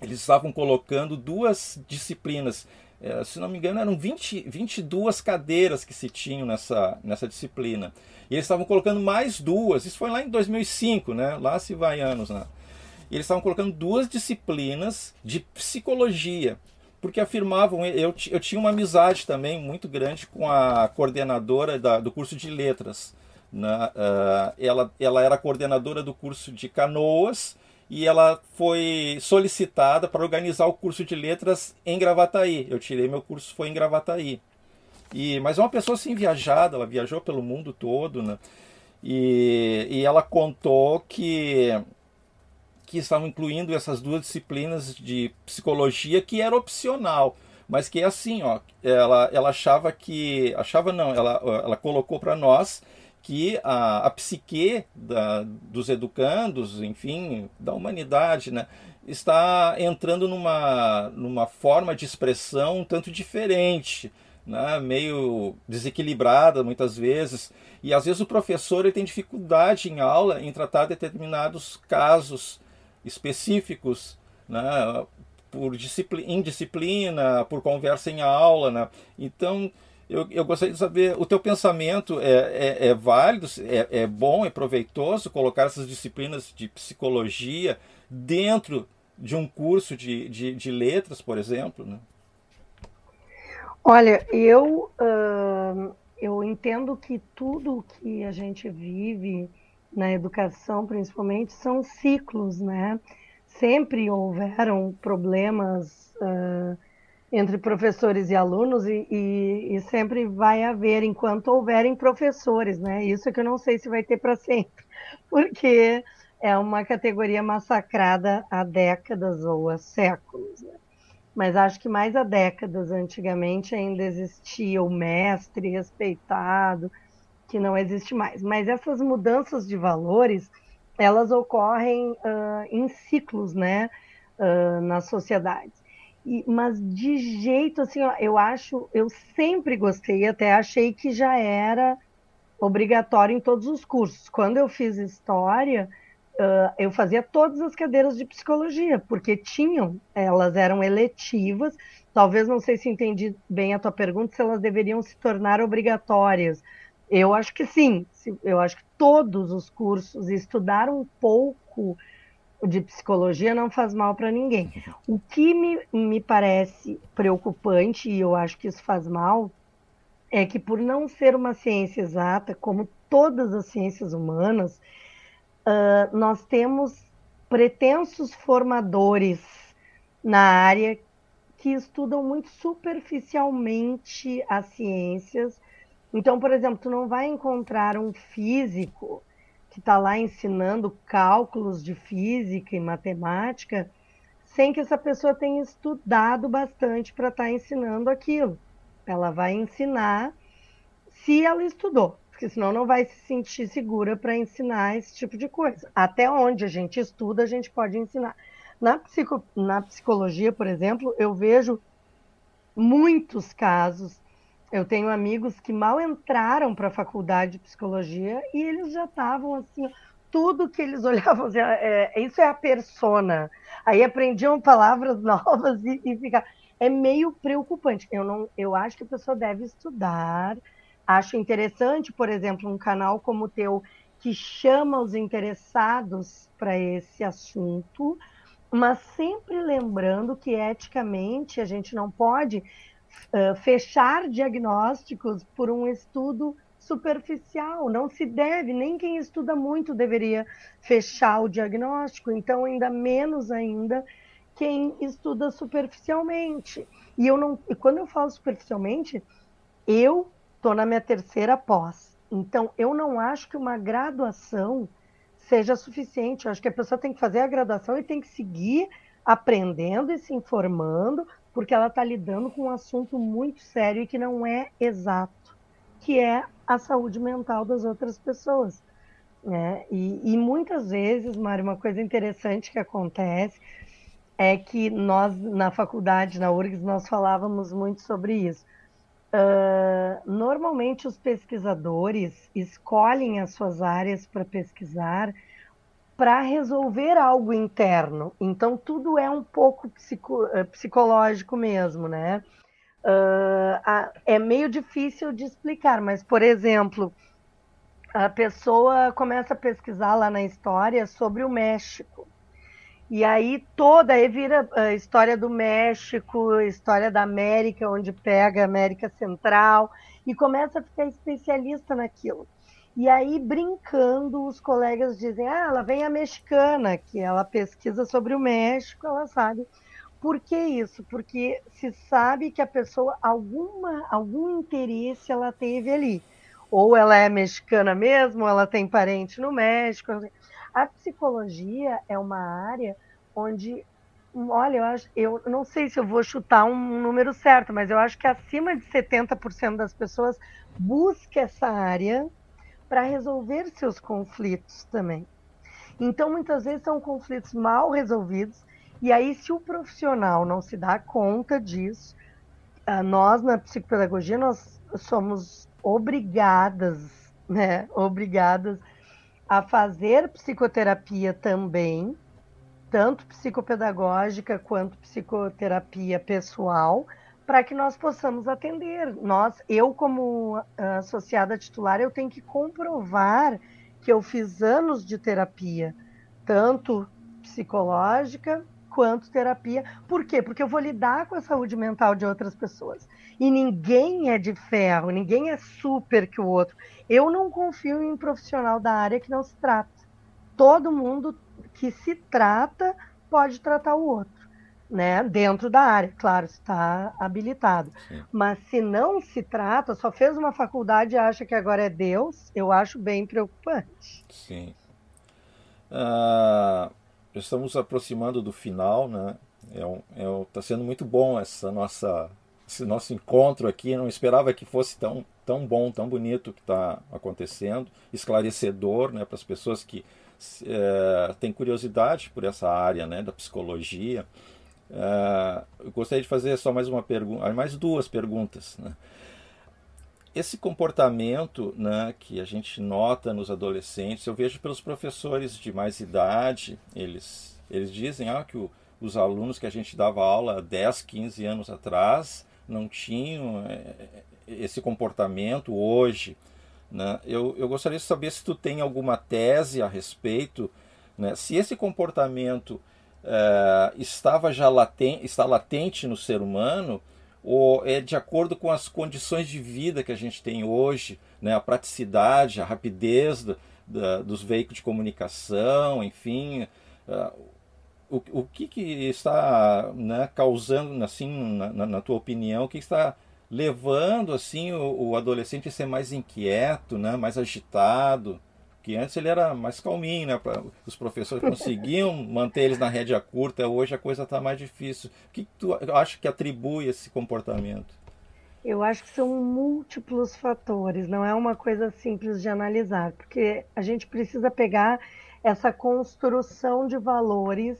eles estavam colocando duas disciplinas. É, se não me engano, eram 20, 22 cadeiras que se tinham nessa, nessa disciplina. E eles estavam colocando mais duas. Isso foi lá em 2005, né? Lá se vai anos, né? E eles estavam colocando duas disciplinas de psicologia porque afirmavam, eu, eu tinha uma amizade também muito grande com a coordenadora da, do curso de letras. Né? Uh, ela, ela era coordenadora do curso de canoas e ela foi solicitada para organizar o curso de letras em Gravataí. Eu tirei meu curso, foi em Gravataí. E, mas é uma pessoa assim viajada, ela viajou pelo mundo todo, né? E, e ela contou que que estavam incluindo essas duas disciplinas de psicologia que era opcional, mas que é assim, ó, ela, ela achava que, achava não, ela, ela colocou para nós que a, a psique da, dos educandos, enfim, da humanidade, né, está entrando numa, numa forma de expressão um tanto diferente, né, meio desequilibrada muitas vezes. E às vezes o professor ele tem dificuldade em aula em tratar determinados casos específicos, né, por indisciplina, por conversa em aula. Né? Então, eu, eu gostaria de saber, o teu pensamento é, é, é válido, é, é bom, é proveitoso colocar essas disciplinas de psicologia dentro de um curso de, de, de letras, por exemplo? Né? Olha, eu, uh, eu entendo que tudo que a gente vive na educação, principalmente, são ciclos, né? Sempre houveram problemas uh, entre professores e alunos e, e, e, sempre vai haver enquanto houverem professores, né? Isso que eu não sei se vai ter para sempre, [laughs] porque é uma categoria massacrada há décadas ou há séculos. Né? Mas acho que mais há décadas antigamente ainda existia o mestre respeitado, que não existe mais. Mas essas mudanças de valores, elas ocorrem uh, em ciclos, né, uh, nas sociedades. E, mas de jeito assim, ó, eu acho, eu sempre gostei, até achei que já era obrigatório em todos os cursos. Quando eu fiz história, uh, eu fazia todas as cadeiras de psicologia, porque tinham, elas eram eletivas. Talvez não sei se entendi bem a tua pergunta, se elas deveriam se tornar obrigatórias Eu acho que sim. Eu acho que todos os cursos estudar um pouco de psicologia não faz mal para ninguém. O que me, me parece preocupante, e eu acho que isso faz mal, é que por não ser uma ciência exata, como todas as ciências humanas, uh, nós temos pretensos formadores na área que estudam muito superficialmente as ciências. Então, por exemplo, tu não vai encontrar um físico que está lá ensinando cálculos de física e matemática sem que essa pessoa tenha estudado bastante para estar tá ensinando aquilo. Ela vai ensinar se ela estudou porque senão não vai se sentir segura para ensinar esse tipo de coisa. Até onde a gente estuda, a gente pode ensinar. Na, psico, na psicologia, por exemplo, eu vejo muitos casos. Eu tenho amigos que mal entraram para a faculdade de psicologia e eles já estavam assim, tudo que eles [laughs] olhavam, assim, é, isso é a persona. Aí aprendiam palavras [laughs] novas e, e fica, é meio preocupante. Eu não, eu acho que a pessoa deve estudar, Acho interessante, por exemplo, um canal como o teu que chama os interessados para esse assunto, mas sempre lembrando que eticamente a gente não pode uh, fechar diagnósticos por um estudo superficial. Não se deve, nem quem estuda muito deveria fechar o diagnóstico, então ainda menos ainda quem estuda superficialmente. E eu não, e quando eu falo superficialmente, eu estou na minha terceira pós. Então, eu não acho que uma graduação seja suficiente. Eu acho que a pessoa tem que fazer a graduação e tem que seguir aprendendo e se informando, porque ela está lidando com um assunto muito sério e que não é exato, que é a saúde mental das outras pessoas. Né? E, e muitas vezes, Mário, uma coisa interessante que acontece é que nós, na faculdade, na URGS, nós falávamos muito sobre isso. Uh, normalmente os pesquisadores escolhem as suas áreas para pesquisar para resolver algo interno. Então tudo é um pouco psico, uh, psicológico mesmo, né? Uh, é meio difícil de explicar, mas por exemplo, a pessoa começa a pesquisar lá na história sobre o México. E aí toda aí vira a história do México, história da América, onde pega a América Central, e começa a ficar especialista naquilo. E aí, brincando, os colegas dizem: ah, ela vem a mexicana, que ela pesquisa sobre o México, ela sabe. Por que isso? Porque se sabe que a pessoa, alguma, algum interesse ela teve ali. Ou ela é mexicana mesmo, ou ela tem parente no México. A psicologia é uma área onde, olha, eu, acho, eu não sei se eu vou chutar um número certo, mas eu acho que acima de 70% das pessoas busca essa área para resolver seus conflitos também. Então, muitas vezes são conflitos mal resolvidos, e aí, se o profissional não se dá conta disso, ah, nós na psicopedagogia nós somos obrigadas, né, obrigadas a fazer psicoterapia também, tanto psicopedagógica quanto psicoterapia pessoal, para que nós possamos atender. Nós, eu como associada titular, eu tenho que comprovar que eu fiz anos de terapia, tanto psicológica quanto terapia. Por quê? Porque eu vou lidar com a saúde mental de outras pessoas. E ninguém é de ferro, ninguém é super que o outro. Eu não confio em um profissional da área que não se trata. Todo mundo que se trata pode tratar o outro, né? Dentro da área, claro, está habilitado. Sim. Mas se não se trata, só fez uma faculdade e acha que agora é Deus, eu acho bem preocupante. Sim. Uh, estamos aproximando do final, né? É um, é, tá sendo muito bom essa nossa esse nosso encontro aqui. não esperava que fosse tão, tão bom, tão bonito que está acontecendo, esclarecedor né, para as pessoas que é, têm curiosidade por essa área né, da psicologia. É, eu gostaria de fazer só mais uma pergunta, mais duas perguntas. Né? Esse comportamento né, que a gente nota nos adolescentes, eu vejo pelos professores de mais idade, eles, eles dizem ah, que o, os alunos que a gente dava aula 10, 15 anos atrás não tinham é, esse comportamento hoje. Né? Eu, eu gostaria de saber se tu tem alguma tese a respeito, né? se esse comportamento é, estava já latente, está latente no ser humano ou é de acordo com as condições de vida que a gente tem hoje, né? a praticidade, a rapidez do, da, dos veículos de comunicação, enfim, uh, o, o que, que está né, causando, assim, na, na, tua opinião, o que está levando assim o, o, adolescente a ser mais inquieto, né, mais agitado? Que antes ele era mais calminho, né? Pra, os professores conseguiam [laughs] manter eles na rédea curta, hoje a coisa está mais difícil. O que, tu acha que atribui esse comportamento? Eu acho que são múltiplos fatores, não é uma coisa simples de analisar, porque a gente precisa pegar essa construção de valores.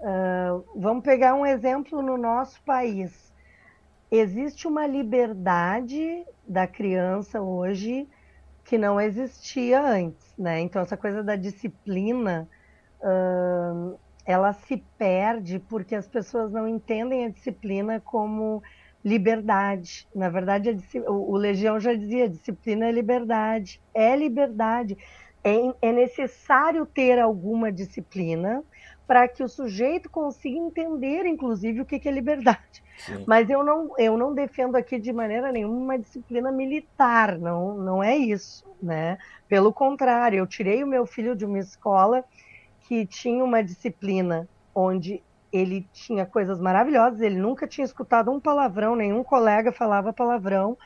Uh, vamos pegar um exemplo no nosso país. Existe uma liberdade da criança hoje que não existia antes, né? Então essa coisa da disciplina, uh, ela se perde porque as pessoas não entendem a disciplina como liberdade. Na verdade, a, o, o, Legião já dizia: disciplina é liberdade. É liberdade. É, é necessário ter alguma disciplina para que o sujeito consiga entender, inclusive, o que, que é liberdade. Sim. Mas eu não, eu não defendo aqui de maneira nenhuma uma disciplina militar, não, não é isso, né? Pelo contrário, eu tirei o meu filho de uma escola que tinha uma disciplina onde ele tinha coisas maravilhosas, ele nunca tinha escutado um palavrão, nenhum colega falava palavrão,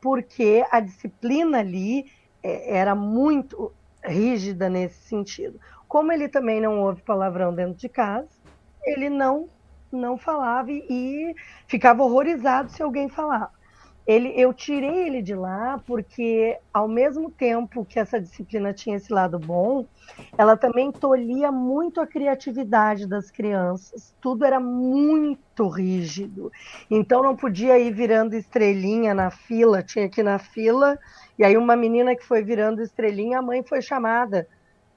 porque a disciplina ali é, era muito rígida nesse sentido. Como ele também não ouve palavrão dentro de casa, ele não não falava e, ficava horrorizado se alguém falava ele, eu tirei ele de lá porque, ao mesmo tempo que essa disciplina tinha esse lado bom, ela também tolhia muito a criatividade das crianças. Tudo era muito rígido. Então não podia ir virando estrelinha na fila, tinha que ir na fila, e aí uma menina que foi virando estrelinha, a mãe foi chamada,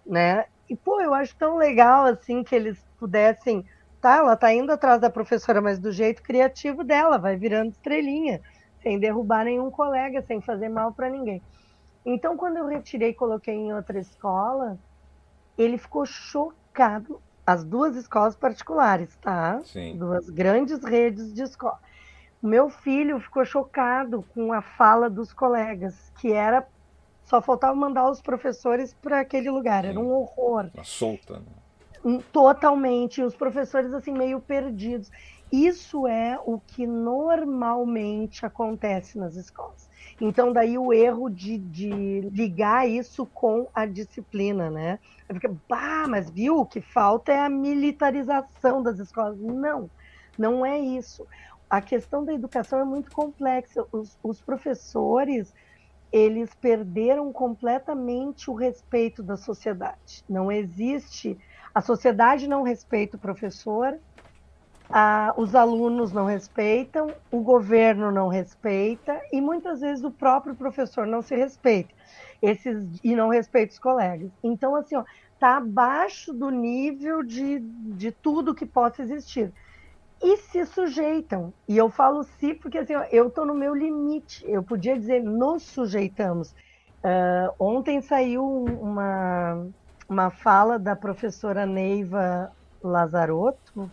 né? E, pô, eu acho tão legal, assim, que eles pudessem... Tá, ela tá indo atrás da professora, mas do jeito criativo dela, vai virando estrelinha sem derrubar nenhum colega, sem fazer mal para ninguém. Então, quando eu retirei e coloquei em outra escola, ele ficou chocado. As duas escolas particulares, tá? Sim. Duas grandes redes de escola. O meu filho ficou chocado com a fala dos colegas, que era só faltava mandar os professores para aquele lugar, Sim. era um horror. Tá solta. Né? Totalmente, os professores assim meio perdidos. Isso é o que normalmente acontece nas escolas. Então, daí o erro de, de ligar isso com a disciplina, né? Fica, bah, mas viu, o que falta é a militarização das escolas. Não, não é isso. A questão da educação é muito complexa. Os, os professores, eles perderam completamente o respeito da sociedade. Não existe. A sociedade não respeita o professor, ah, os alunos não respeitam, o governo não respeita e muitas vezes o próprio professor não se respeita esses, e não respeita os colegas. Então, assim, ó, tá abaixo do nível de, de tudo que possa existir. E se sujeitam. E eu falo se porque assim, eu estou no meu limite. Eu podia dizer nos sujeitamos. Uh, ontem saiu uma, uma fala da professora Neiva Lazarotto,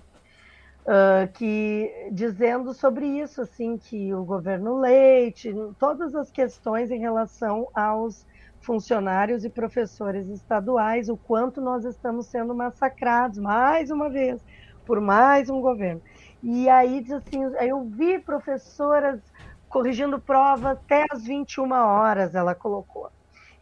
Uh, que dizendo sobre isso, assim, que o governo Leite, todas as questões em relação aos funcionários e professores estaduais, o quanto nós estamos sendo massacrados mais uma vez por mais um governo. E aí diz assim, eu vi professoras corrigindo prova até as 21 horas, ela colocou.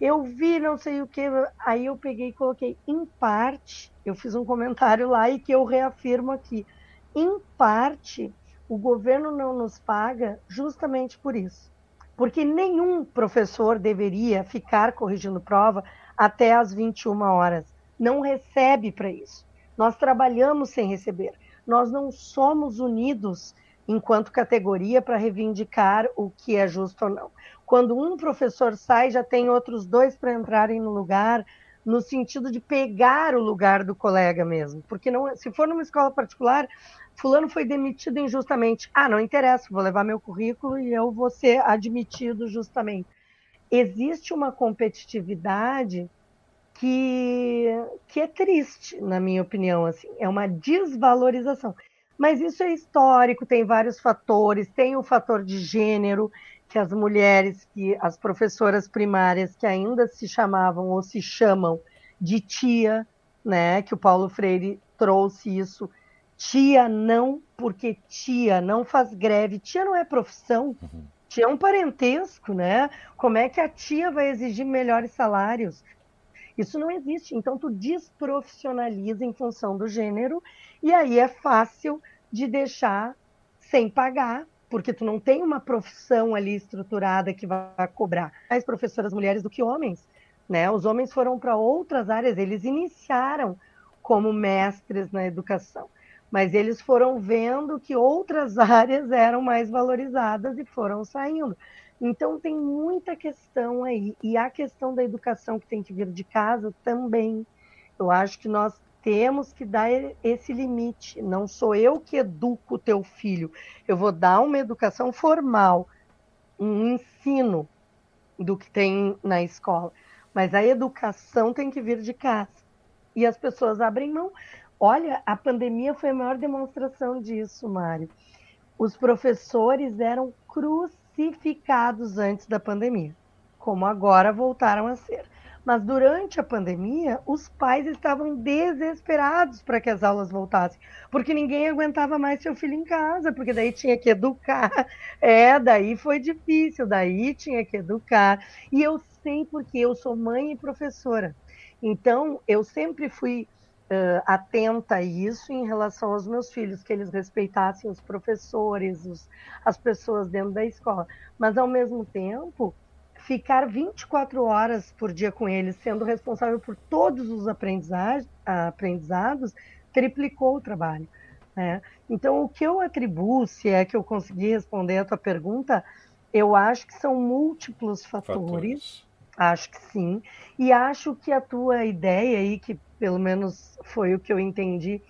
Eu vi não sei o que, aí eu peguei e coloquei em parte, eu fiz um comentário lá e que eu reafirmo aqui em parte, o governo não nos paga justamente por isso. Porque nenhum professor deveria ficar corrigindo prova até às 21 horas. Não recebe para isso. Nós trabalhamos sem receber. Nós não somos unidos enquanto categoria para reivindicar o que é justo ou não. Quando um professor sai, já tem outros dois para entrarem no lugar, no sentido de pegar o lugar do colega mesmo. Porque não, se for numa escola particular, fulano foi demitido injustamente. Ah, não interessa, vou levar meu currículo e eu vou ser admitido justamente. existe uma competitividade que, que é triste, na minha opinião, assim, é uma desvalorização. Mas isso é histórico, tem vários fatores, tem o fator de gênero, que as mulheres, que as professoras primárias que ainda se chamavam ou se chamam de tia, né, que o Paulo Freire trouxe isso. Tia não, porque tia não faz greve, tia não é profissão. Uhum. Tia é um parentesco, né? Como é que a tia vai exigir melhores salários? Isso não existe. Então, tu desprofissionaliza em função do gênero, e aí é fácil de deixar sem pagar, porque tu não tem uma profissão ali estruturada que vai cobrar mais professoras mulheres do que homens. Né? Os homens foram para outras áreas, eles iniciaram como mestres na educação, mas eles foram vendo que outras [laughs] áreas eram mais valorizadas e foram saindo. Então tem muita questão aí. E a questão da educação que tem que vir de casa também. Eu acho que nós temos que dar esse limite. Não sou eu que educo o teu filho. Eu vou dar uma educação formal, um ensino do que tem na escola. Mas a educação tem que vir de casa. E as pessoas abrem mão. Olha, a pandemia foi a maior demonstração disso, Mário. Os professores eram cruciais crucificados antes da pandemia, como agora voltaram a ser. Mas durante a pandemia, os pais estavam desesperados para que as aulas voltassem, porque ninguém aguentava mais seu filho em casa, porque daí tinha que educar. [laughs] É, daí foi difícil, daí tinha que educar. E eu sei porque eu sou mãe e professora. Então, eu sempre fui uh, atenta a isso em relação aos meus filhos, que eles respeitassem os professores, os, as pessoas dentro da escola. Mas, ao mesmo tempo, ficar 24 horas por dia com eles, sendo responsável por todos os aprendizados, triplicou o trabalho. Né? Então, o que eu atribuo, se é que eu consegui responder a tua pergunta, eu acho que são múltiplos fatores. fatores. Acho que sim. E acho que a tua ideia aí, que pelo menos foi o que eu entendi,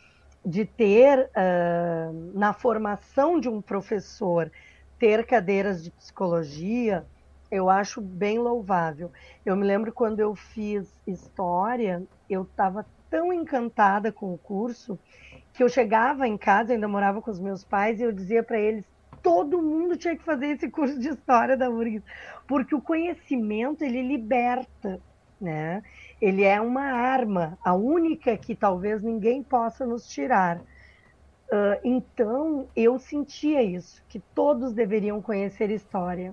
de ter uh, na formação de um professor ter cadeiras de psicologia, eu acho bem louvável. Eu me lembro quando eu fiz história, eu estava tão encantada com o curso que eu chegava em casa, ainda morava com os meus pais, e eu dizia para eles: todo mundo tinha que fazer esse curso de história da URGS, porque o conhecimento ele liberta, né? Ele é uma arma, a única que talvez ninguém possa nos tirar. Uh, então, eu sentia isso, que todos deveriam conhecer história.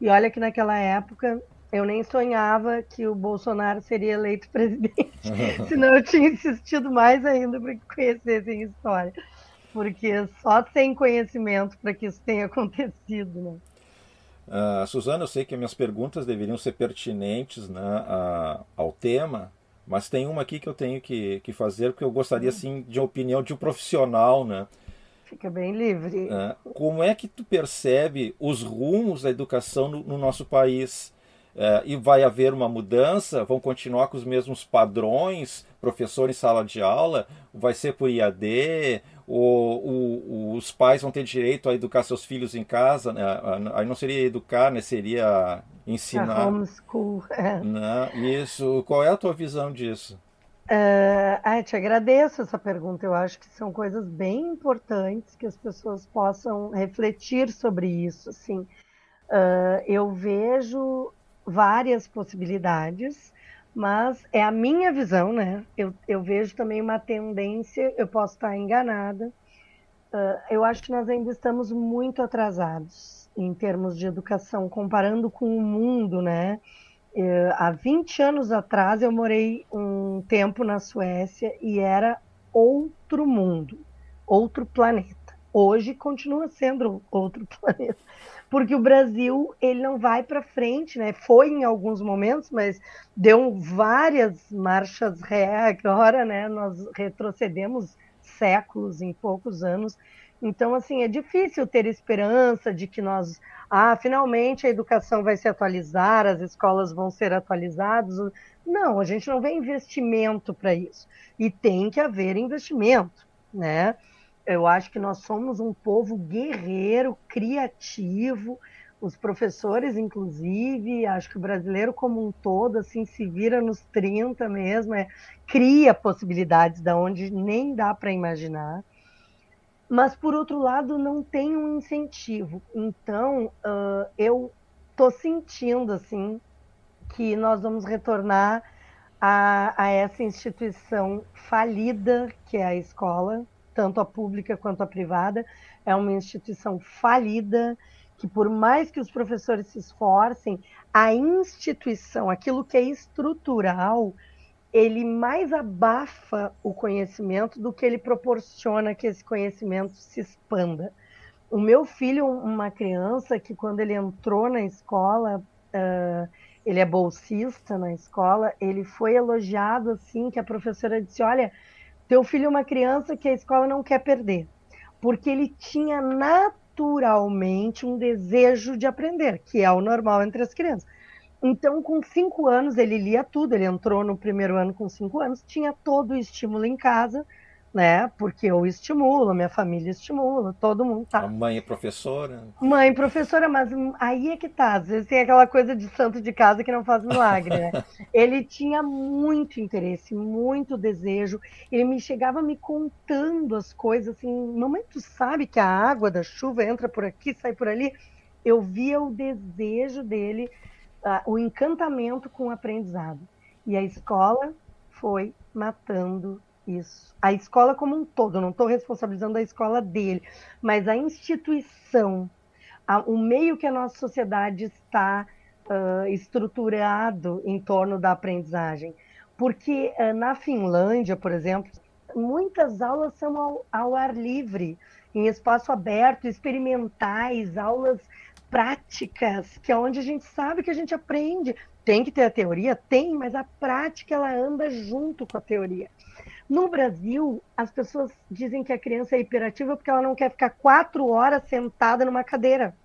E olha que naquela época eu nem sonhava que o Bolsonaro seria eleito [laughs] presidente, [laughs] senão eu tinha insistido mais ainda para que conhecessem história. Porque só sem conhecimento para que isso tenha [laughs] acontecido, né? Uh, Suzana, eu sei que minhas perguntas deveriam ser pertinentes né, a, ao tema, mas tem uma aqui que eu tenho que, que fazer, porque eu gostaria assim, de opinião de um profissional. Né? Fica bem livre. Uh, como é que tu percebe os rumos da educação no, no nosso país? Uh, e vai haver uma mudança? Vão continuar com os mesmos padrões? Professor em sala de aula? Vai ser por IAD? O, o, os pais vão ter direito a educar seus filhos em casa, né? aí não seria educar, né? seria ensinar. A homeschool. [laughs] É. Né? Isso, qual é a tua visão disso? Uh, ah, te agradeço essa pergunta. Eu acho que são coisas bem importantes que as pessoas possam refletir sobre isso. Assim. Uh, eu vejo várias possibilidades mas é a minha visão, né? Eu, eu vejo também uma tendência, eu posso estar enganada. Uh, eu acho que nós ainda estamos muito atrasados em termos de educação, comparando com o mundo, né? Uh, há 20 anos atrás eu morei um tempo na Suécia e era outro mundo, outro planeta. Hoje continua sendo outro [laughs] planeta porque o Brasil ele não vai para frente, né? Foi em alguns momentos, mas deu várias marchas ré agora, né? Nós retrocedemos séculos em poucos anos. Então, assim, é difícil ter esperança de que nós, ah, finalmente a educação vai se atualizar, as escolas vão ser atualizadas. Não, a gente não vê investimento para isso. E tem que haver investimento, né? Eu acho que nós somos um povo guerreiro, criativo, os professores, inclusive, acho que o brasileiro como um todo, assim, se vira nos 30 mesmo, é, cria possibilidades da onde nem dá para imaginar. Mas, por outro lado, não tem um incentivo. Então, uh, eu estou sentindo, assim, que nós vamos retornar a, a essa instituição falida que é a escola, tanto a pública quanto a privada. É uma instituição falida, que por mais que os professores se esforcem, a instituição, aquilo que é estrutural, ele mais abafa o conhecimento do que ele proporciona que esse conhecimento se expanda. O meu filho, uma criança que quando ele entrou na escola, uh, ele é bolsista na escola, ele foi elogiado assim que a professora disse, olha, teu filho é uma criança que a escola não quer perder, porque ele tinha naturalmente um desejo de aprender, que é o normal entre as crianças. Então, com cinco anos, ele lia tudo. Ele entrou no primeiro ano com cinco anos, tinha todo o estímulo em casa, né? Porque eu estimulo, minha família estimula, todo mundo tá. A mãe é professora? Mãe professora, mas aí é que tá. Às vezes tem aquela coisa de santo de casa que não faz milagre, né? [laughs] ele tinha muito interesse, muito desejo. Ele me chegava me contando as coisas assim, mamãe, tu sabe que a água da chuva entra por aqui, sai por ali? Eu via o desejo dele, uh, o encantamento com o aprendizado. E a escola foi matando isso. A escola como um todo, não estou responsabilizando a escola dele, mas a instituição, a, o meio que a nossa sociedade está uh, estruturado em torno da aprendizagem. Porque uh, na Finlândia, por exemplo, muitas aulas são ao, ao ar livre, em espaço aberto, experimentais, aulas práticas, que é onde a gente sabe que a gente aprende. Tem que ter a teoria? Tem, mas a prática ela anda junto com a teoria. No Brasil, as pessoas dizem que a criança é hiperativa porque ela não quer ficar quatro horas sentada numa cadeira.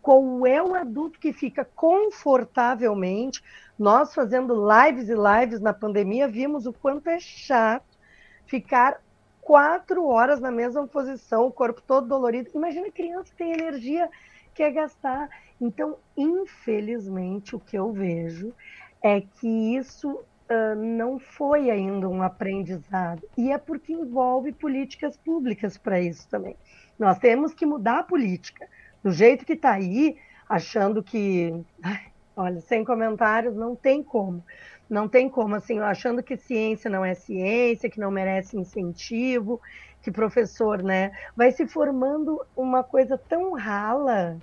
Qual é o adulto que fica confortavelmente? Nós fazendo lives e lives na pandemia, vimos o quanto é chato ficar quatro horas na mesma posição, o corpo todo dolorido. Imagina a criança que tem energia, quer gastar. Então, infelizmente, o que eu vejo é que isso uh, não foi ainda um aprendizado. E é porque envolve políticas públicas para isso também. Nós temos que mudar a política. Do jeito que está aí, achando que. Olha, sem comentários, não tem como. Não tem como, assim, achando que ciência não é ciência, que não merece incentivo, que professor, né? Vai se formando uma coisa tão rala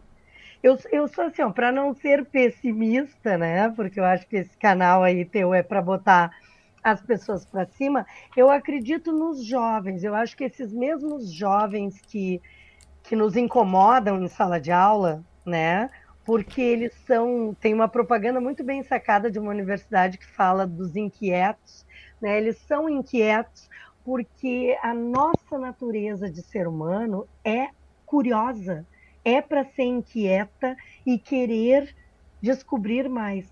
eu, eu sou assim, para não ser pessimista, né? Porque eu acho que esse canal aí teu é para botar as pessoas para cima. Eu acredito nos jovens. Eu acho que esses mesmos jovens que, que nos incomodam em sala de aula, né? Porque eles são. Tem uma propaganda muito bem sacada de uma universidade que fala dos inquietos, né? Eles são inquietos porque a nossa natureza de ser humano é curiosa é para ser inquieta e querer descobrir mais.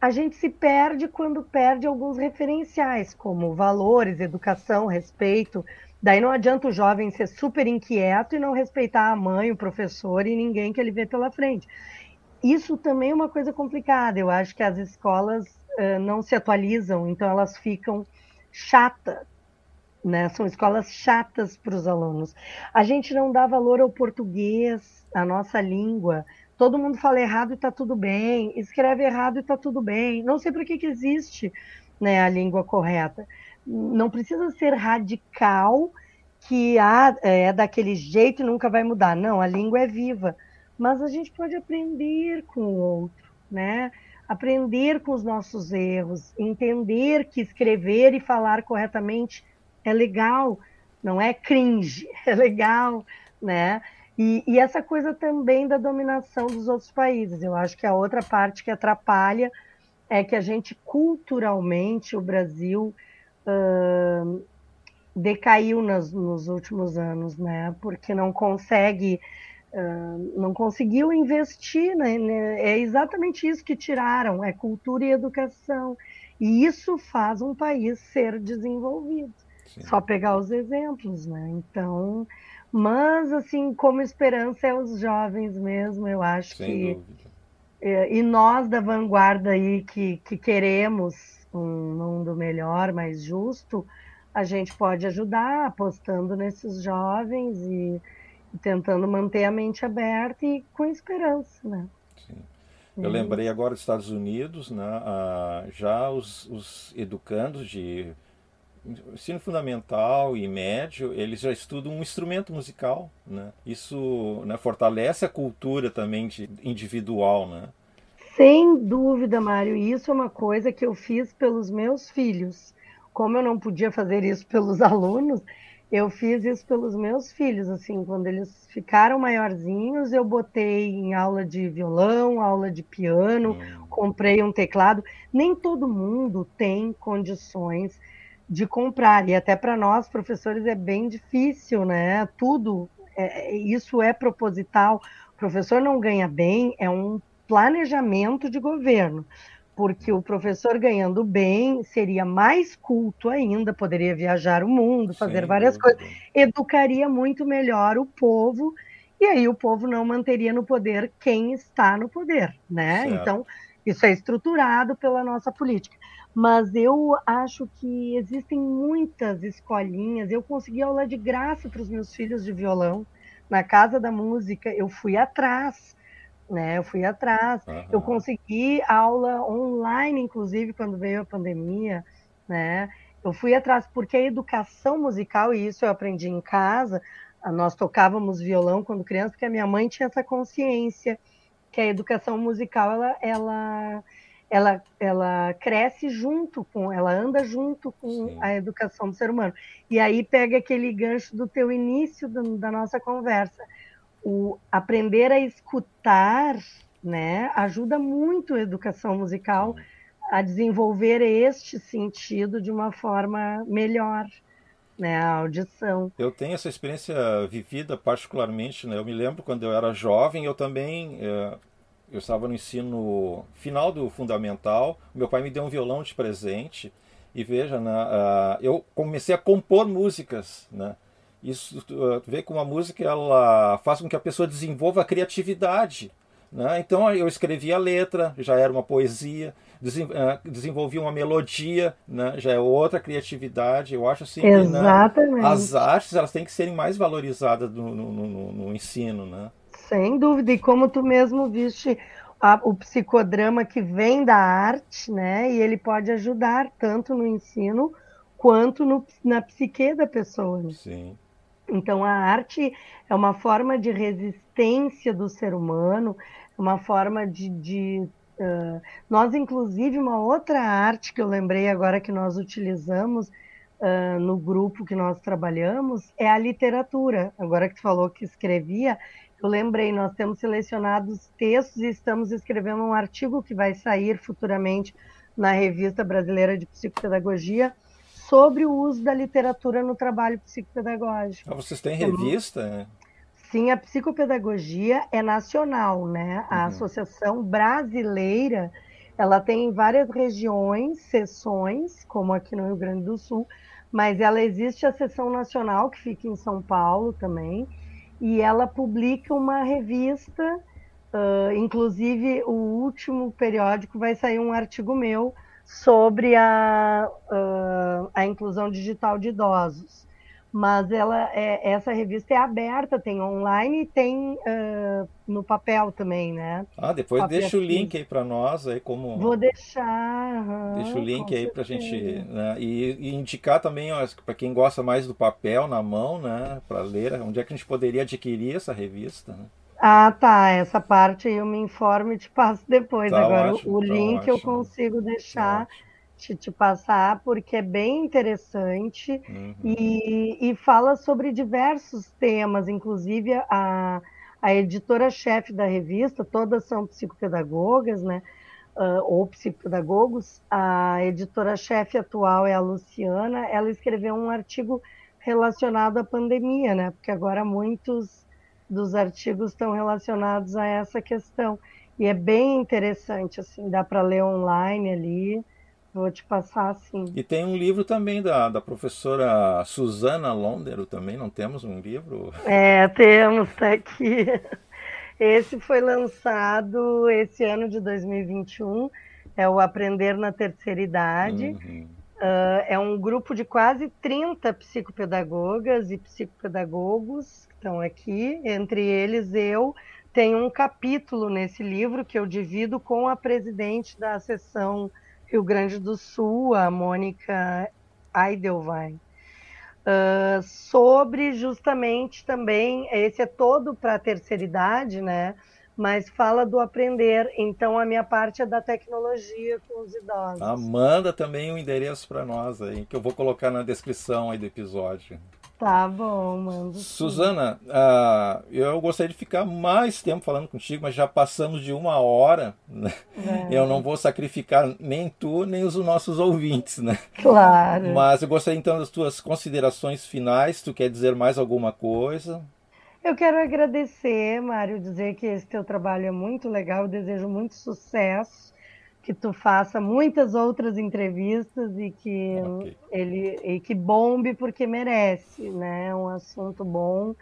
A gente se perde quando perde alguns referenciais, como valores, educação, respeito. Daí não adianta o jovem ser super inquieto e não respeitar a mãe, o professor e ninguém que ele vê pela frente. Isso também é uma coisa complicada. Eu acho que as escolas uh, não se atualizam, então elas ficam chatas né? São escolas chatas para os alunos. A gente não dá valor ao português, à nossa língua. Todo mundo fala errado e está tudo bem, escreve errado e está tudo bem. Não sei por que, que existe né, a língua correta. Não precisa ser radical, que ah, é daquele jeito e nunca vai mudar. Não, a língua é viva. Mas a gente pode aprender com o outro, né? Aprender com os nossos erros, entender que escrever e falar corretamente é legal, não é cringe, [laughs] é legal, né? E, e, essa coisa também da dominação dos outros países. Eu acho que a outra parte que atrapalha é que a gente, culturalmente, o Brasil uh, decaiu nas, nos últimos anos, né? Porque não consegue, uh, não conseguiu investir, né? É exatamente isso que tiraram, é cultura e educação. E isso faz um país ser desenvolvido. Sim. Só pegar os exemplos, né? Então, Mas, assim, como esperança é os jovens mesmo, eu acho Sem que. dúvida. É, e nós da vanguarda aí que, que queremos um mundo melhor, mais justo, a gente pode ajudar apostando nesses jovens e, e tentando manter a mente aberta e com esperança, né? Sim. Eu lembrei agora dos Estados Unidos, né? ah, já os, os educandos de ensino fundamental e médio, eles já estudam um instrumento musical, né? Isso né, fortalece a cultura também individual, né? Sem dúvida, Mário. Isso é uma coisa que eu fiz pelos meus filhos. Como eu não podia fazer isso pelos [laughs] alunos, eu fiz isso pelos meus filhos. Assim, quando eles ficaram maiorzinhos, eu botei em aula de violão, aula de piano, hum. comprei um teclado. Nem todo mundo tem condições de comprar. E até para nós, professores, é bem difícil, né? Tudo, é, isso é proposital. O professor não ganha bem, é um planejamento de governo, porque o professor ganhando bem seria mais culto ainda, poderia viajar o mundo, fazer várias coisas, educaria muito melhor o povo, e aí o povo não manteria no poder quem está no poder, né? Certo. Então, isso é estruturado pela nossa política. Mas eu acho que existem muitas escolinhas. Eu consegui aula de graça para os meus filhos de violão. Na Casa da Música, eu fui atrás né? Eu fui atrás, uhum. eu consegui aula online, inclusive quando veio a pandemia, né? Eu fui atrás porque a educação musical e isso eu aprendi em casa. Nós tocávamos violão quando criança, porque a minha mãe tinha essa consciência que a educação musical ela ela ela, ela cresce junto com, ela anda junto com Sim. a educação do ser humano. E aí pega aquele gancho do teu início do, da nossa conversa o aprender a escutar, né, ajuda muito a educação musical a desenvolver este sentido de uma forma melhor, né, a audição. Eu tenho essa experiência vivida particularmente, né? Eu me lembro quando eu era jovem, eu também é, eu estava no ensino final do fundamental, meu pai me deu um violão de presente e veja, uh, eu comecei a compor músicas, né? Isso tu vê como a música ela faz com que a pessoa desenvolva a criatividade. Né? Então eu escrevi a letra, já era uma poesia, eh, desenvolvi uma melodia, né? já é outra criatividade. Eu acho assim Exatamente. que né? as artes elas têm que serem mais valorizadas no, no, no, no ensino. Né? Sem dúvida, e como tu mesmo viste a, o psicodrama que vem da arte, né? E ele pode ajudar tanto no ensino quanto no, na psique da pessoa. Né? Sim. Então, a arte é uma forma de resistência do ser humano, uma forma de. de uh, nós, inclusive, uma outra arte que eu lembrei agora que nós utilizamos uh, no grupo que nós trabalhamos é a literatura. Agora que tu falou que escrevia, eu lembrei, nós temos selecionados textos e estamos escrevendo um artigo que vai sair futuramente na Revista Brasileira de Psicopedagogia sobre o uso da literatura no trabalho psicopedagógico. Ah, vocês têm revista? Né? Sim, a psicopedagogia é nacional, né? A uhum. Associação Brasileira, ela tem em várias regiões, sessões, como aqui no Rio Grande do Sul, mas ela existe a seção nacional, que fica em São Paulo também, e ela publica uma revista, uh, inclusive o último periódico vai sair um artigo meu sobre a, uh, a inclusão digital de idosos. Mas ela é, essa revista é aberta, tem online e tem uh, no papel também, né? Ah, depois papel deixa o link aí para nós aí como. Vou deixar. Uhum, deixa o link aí para a gente né? e, e, indicar também para quem gosta mais do papel na mão, né? Para ler, onde é que a gente poderia adquirir essa revista? Né? Ah, tá. Essa parte eu me informo e te passo depois. Tá Agora, ótimo, o tá link ótimo. eu consigo deixar tá te, te, passar, porque é bem interessante uhum. e, e fala sobre diversos temas, inclusive a, a editora-chefe da revista, todas são psicopedagogas, né? Uh, ou psicopedagogos. A editora-chefe atual é a Luciana. Ela escreveu um artigo relacionado à pandemia, né? Porque agora muitos dos artigos estão relacionados a essa questão. E é bem interessante, assim, dá para ler online ali, Vou te passar sim. E tem um livro também da, da professora Susana Londero também, não temos um livro? É, temos, tá aqui. Esse foi lançado esse ano de 2021, é o Aprender na Terceira Idade. Uhum. Uh, é um grupo de quase 30 psicopedagogas e psicopedagogos que estão aqui, entre eles eu. Tenho um capítulo nesse livro que eu divido com a presidente da seção Rio Grande do Sul, a Mônica Eidelwein, uh, sobre justamente também, esse é todo para a terceira idade, né? Mas fala do aprender. Então a minha parte é da tecnologia com os idosos. Ah, manda também o um endereço para nós aí, que eu vou colocar na descrição aí do episódio. Tá bom, mando. Suzana, uh, eu gostaria de ficar mais tempo falando contigo, mas já passamos de uma hora. Né? É. Eu não vou sacrificar nem tu, nem os nossos ouvintes, né? Claro. Mas eu gostaria então das tuas considerações finais. Tu quer dizer mais alguma coisa? Eu quero agradecer, Mário, dizer que esse teu trabalho é muito legal. Eu desejo muito sucesso que tu faça muitas outras entrevistas e que okay. ele e que bombe porque merece, né? É um assunto bom.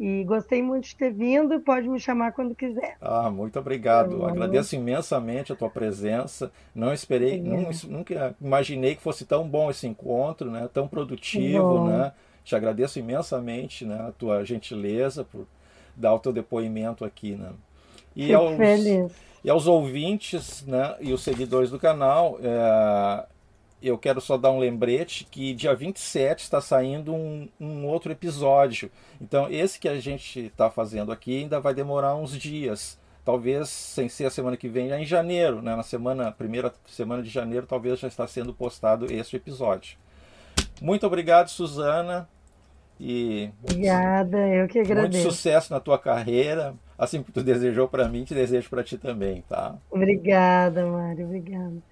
E gostei muito de ter vindo pode me chamar quando quiser. Ah, muito obrigado. Agradeço imensamente a tua presença. Não esperei, nunca imaginei que fosse tão bom esse encontro, né? Tão produtivo, né? Te agradeço imensamente, né? A tua gentileza por dar o teu depoimento aqui, né? E Fico aos, feliz e aos ouvintes né, e os seguidores do canal, é, eu quero só dar um lembrete que dia 27 está saindo um, um outro episódio. Então, esse que a gente está fazendo aqui ainda vai demorar uns dias. Talvez sem ser a semana que vem, já em janeiro, né? na semana, primeira semana de janeiro, talvez já está sendo postado este episódio. Muito obrigado, Suzana. E Obrigada, eu que agradeço. Muito sucesso na tua carreira. Assim que tu desejou para mim, te desejo para ti também, tá? Obrigada, Mário. Obrigada.